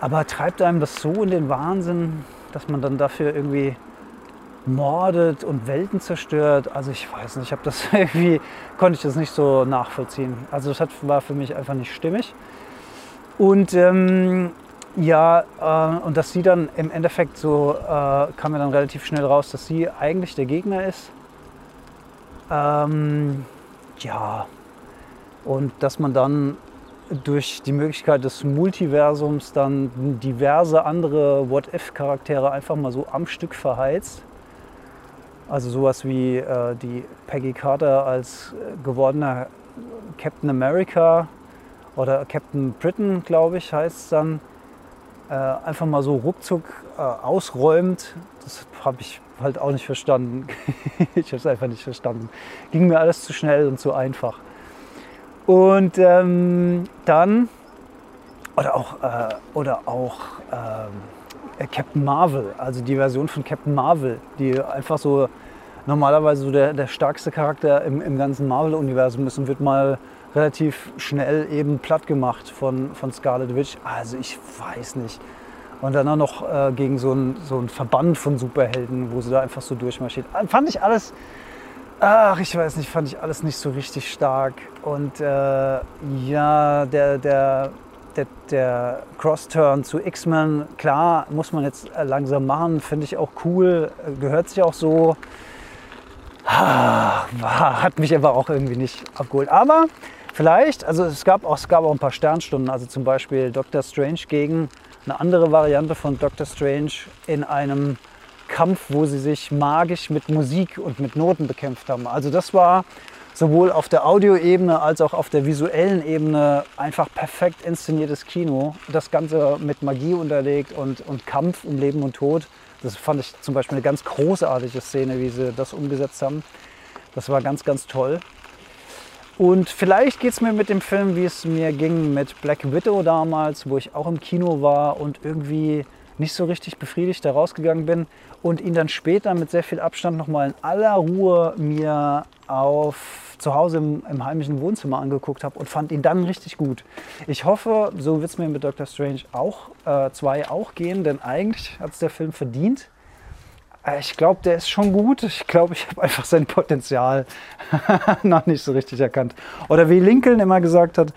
Aber treibt einem das so in den Wahnsinn, dass man dann dafür irgendwie mordet und Welten zerstört? Also ich weiß nicht, ich habe das irgendwie, konnte ich das nicht so nachvollziehen. Also das war für mich einfach nicht stimmig. Und ähm, ja, äh, und dass sie dann im Endeffekt so, äh, kam mir dann relativ schnell raus, dass sie eigentlich der Gegner ist. Ähm, ja, und dass man dann durch die Möglichkeit des Multiversums dann diverse andere What-If-Charaktere einfach mal so am Stück verheizt. Also sowas wie äh, die Peggy Carter als äh, gewordener Captain America oder Captain Britain, glaube ich, heißt es dann, äh, einfach mal so ruckzuck äh, ausräumt. Das habe ich halt auch nicht verstanden. ich habe es einfach nicht verstanden. Ging mir alles zu schnell und zu einfach. Und ähm, dann, oder auch, äh, oder auch ähm, Captain Marvel, also die Version von Captain Marvel, die einfach so normalerweise so der, der stärkste Charakter im, im ganzen Marvel-Universum ist und wird mal relativ schnell eben platt gemacht von, von Scarlet Witch. Also ich weiß nicht. Und dann auch noch äh, gegen so einen so einen Verband von Superhelden, wo sie da einfach so durchmarschiert. Fand ich alles, ach, ich weiß nicht, fand ich alles nicht so richtig stark. Und äh, ja, der, der, der, der Cross-Turn zu X-Men, klar, muss man jetzt äh, langsam machen, finde ich auch cool, äh, gehört sich auch so. Ah, hat mich aber auch irgendwie nicht abgeholt. Aber vielleicht, also es gab auch, es gab auch ein paar Sternstunden, also zum Beispiel Doctor Strange gegen eine andere Variante von Doctor Strange in einem Kampf, wo sie sich magisch mit Musik und mit Noten bekämpft haben. Also das war sowohl auf der Audioebene als auch auf der visuellen Ebene einfach perfekt inszeniertes Kino. Das Ganze mit Magie unterlegt und, und Kampf um Leben und Tod. Das fand ich zum Beispiel eine ganz großartige Szene, wie sie das umgesetzt haben. Das war ganz, ganz toll. Und vielleicht geht es mir mit dem Film, wie es mir ging mit Black Widow damals, wo ich auch im Kino war und irgendwie nicht so richtig befriedigt da rausgegangen bin und ihn dann später mit sehr viel Abstand nochmal in aller Ruhe mir auf zu Hause im, im heimischen Wohnzimmer angeguckt habe und fand ihn dann richtig gut. Ich hoffe, so wird es mir mit Doctor Strange auch 2 äh, auch gehen, denn eigentlich hat es der Film verdient, ich glaube, der ist schon gut. Ich glaube, ich habe einfach sein Potenzial noch nicht so richtig erkannt. Oder wie Lincoln immer gesagt hat,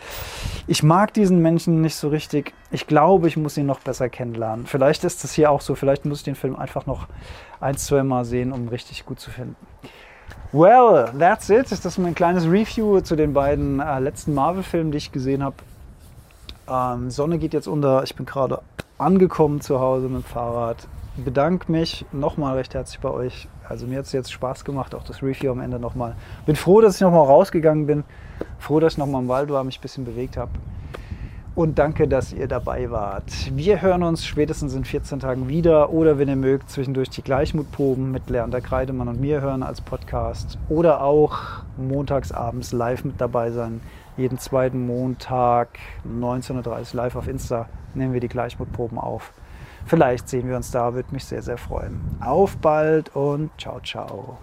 ich mag diesen Menschen nicht so richtig. Ich glaube, ich muss ihn noch besser kennenlernen. Vielleicht ist es hier auch so. Vielleicht muss ich den Film einfach noch ein, zwei Mal sehen, um richtig gut zu finden. Well, that's it. Das ist mein kleines Review zu den beiden äh, letzten Marvel-Filmen, die ich gesehen habe. Ähm, Sonne geht jetzt unter. Ich bin gerade angekommen zu Hause mit dem Fahrrad bedanke mich nochmal recht herzlich bei euch. Also mir hat es jetzt Spaß gemacht, auch das Review am Ende nochmal. Bin froh, dass ich nochmal rausgegangen bin. Froh, dass ich nochmal im Wald war, mich ein bisschen bewegt habe. Und danke, dass ihr dabei wart. Wir hören uns spätestens in 14 Tagen wieder oder wenn ihr mögt, zwischendurch die Gleichmutproben mit Leander Kreidemann und mir hören als Podcast oder auch montagsabends live mit dabei sein. Jeden zweiten Montag 19.30 Uhr live auf Insta nehmen wir die Gleichmutproben auf. Vielleicht sehen wir uns da, würde mich sehr, sehr freuen. Auf bald und ciao, ciao.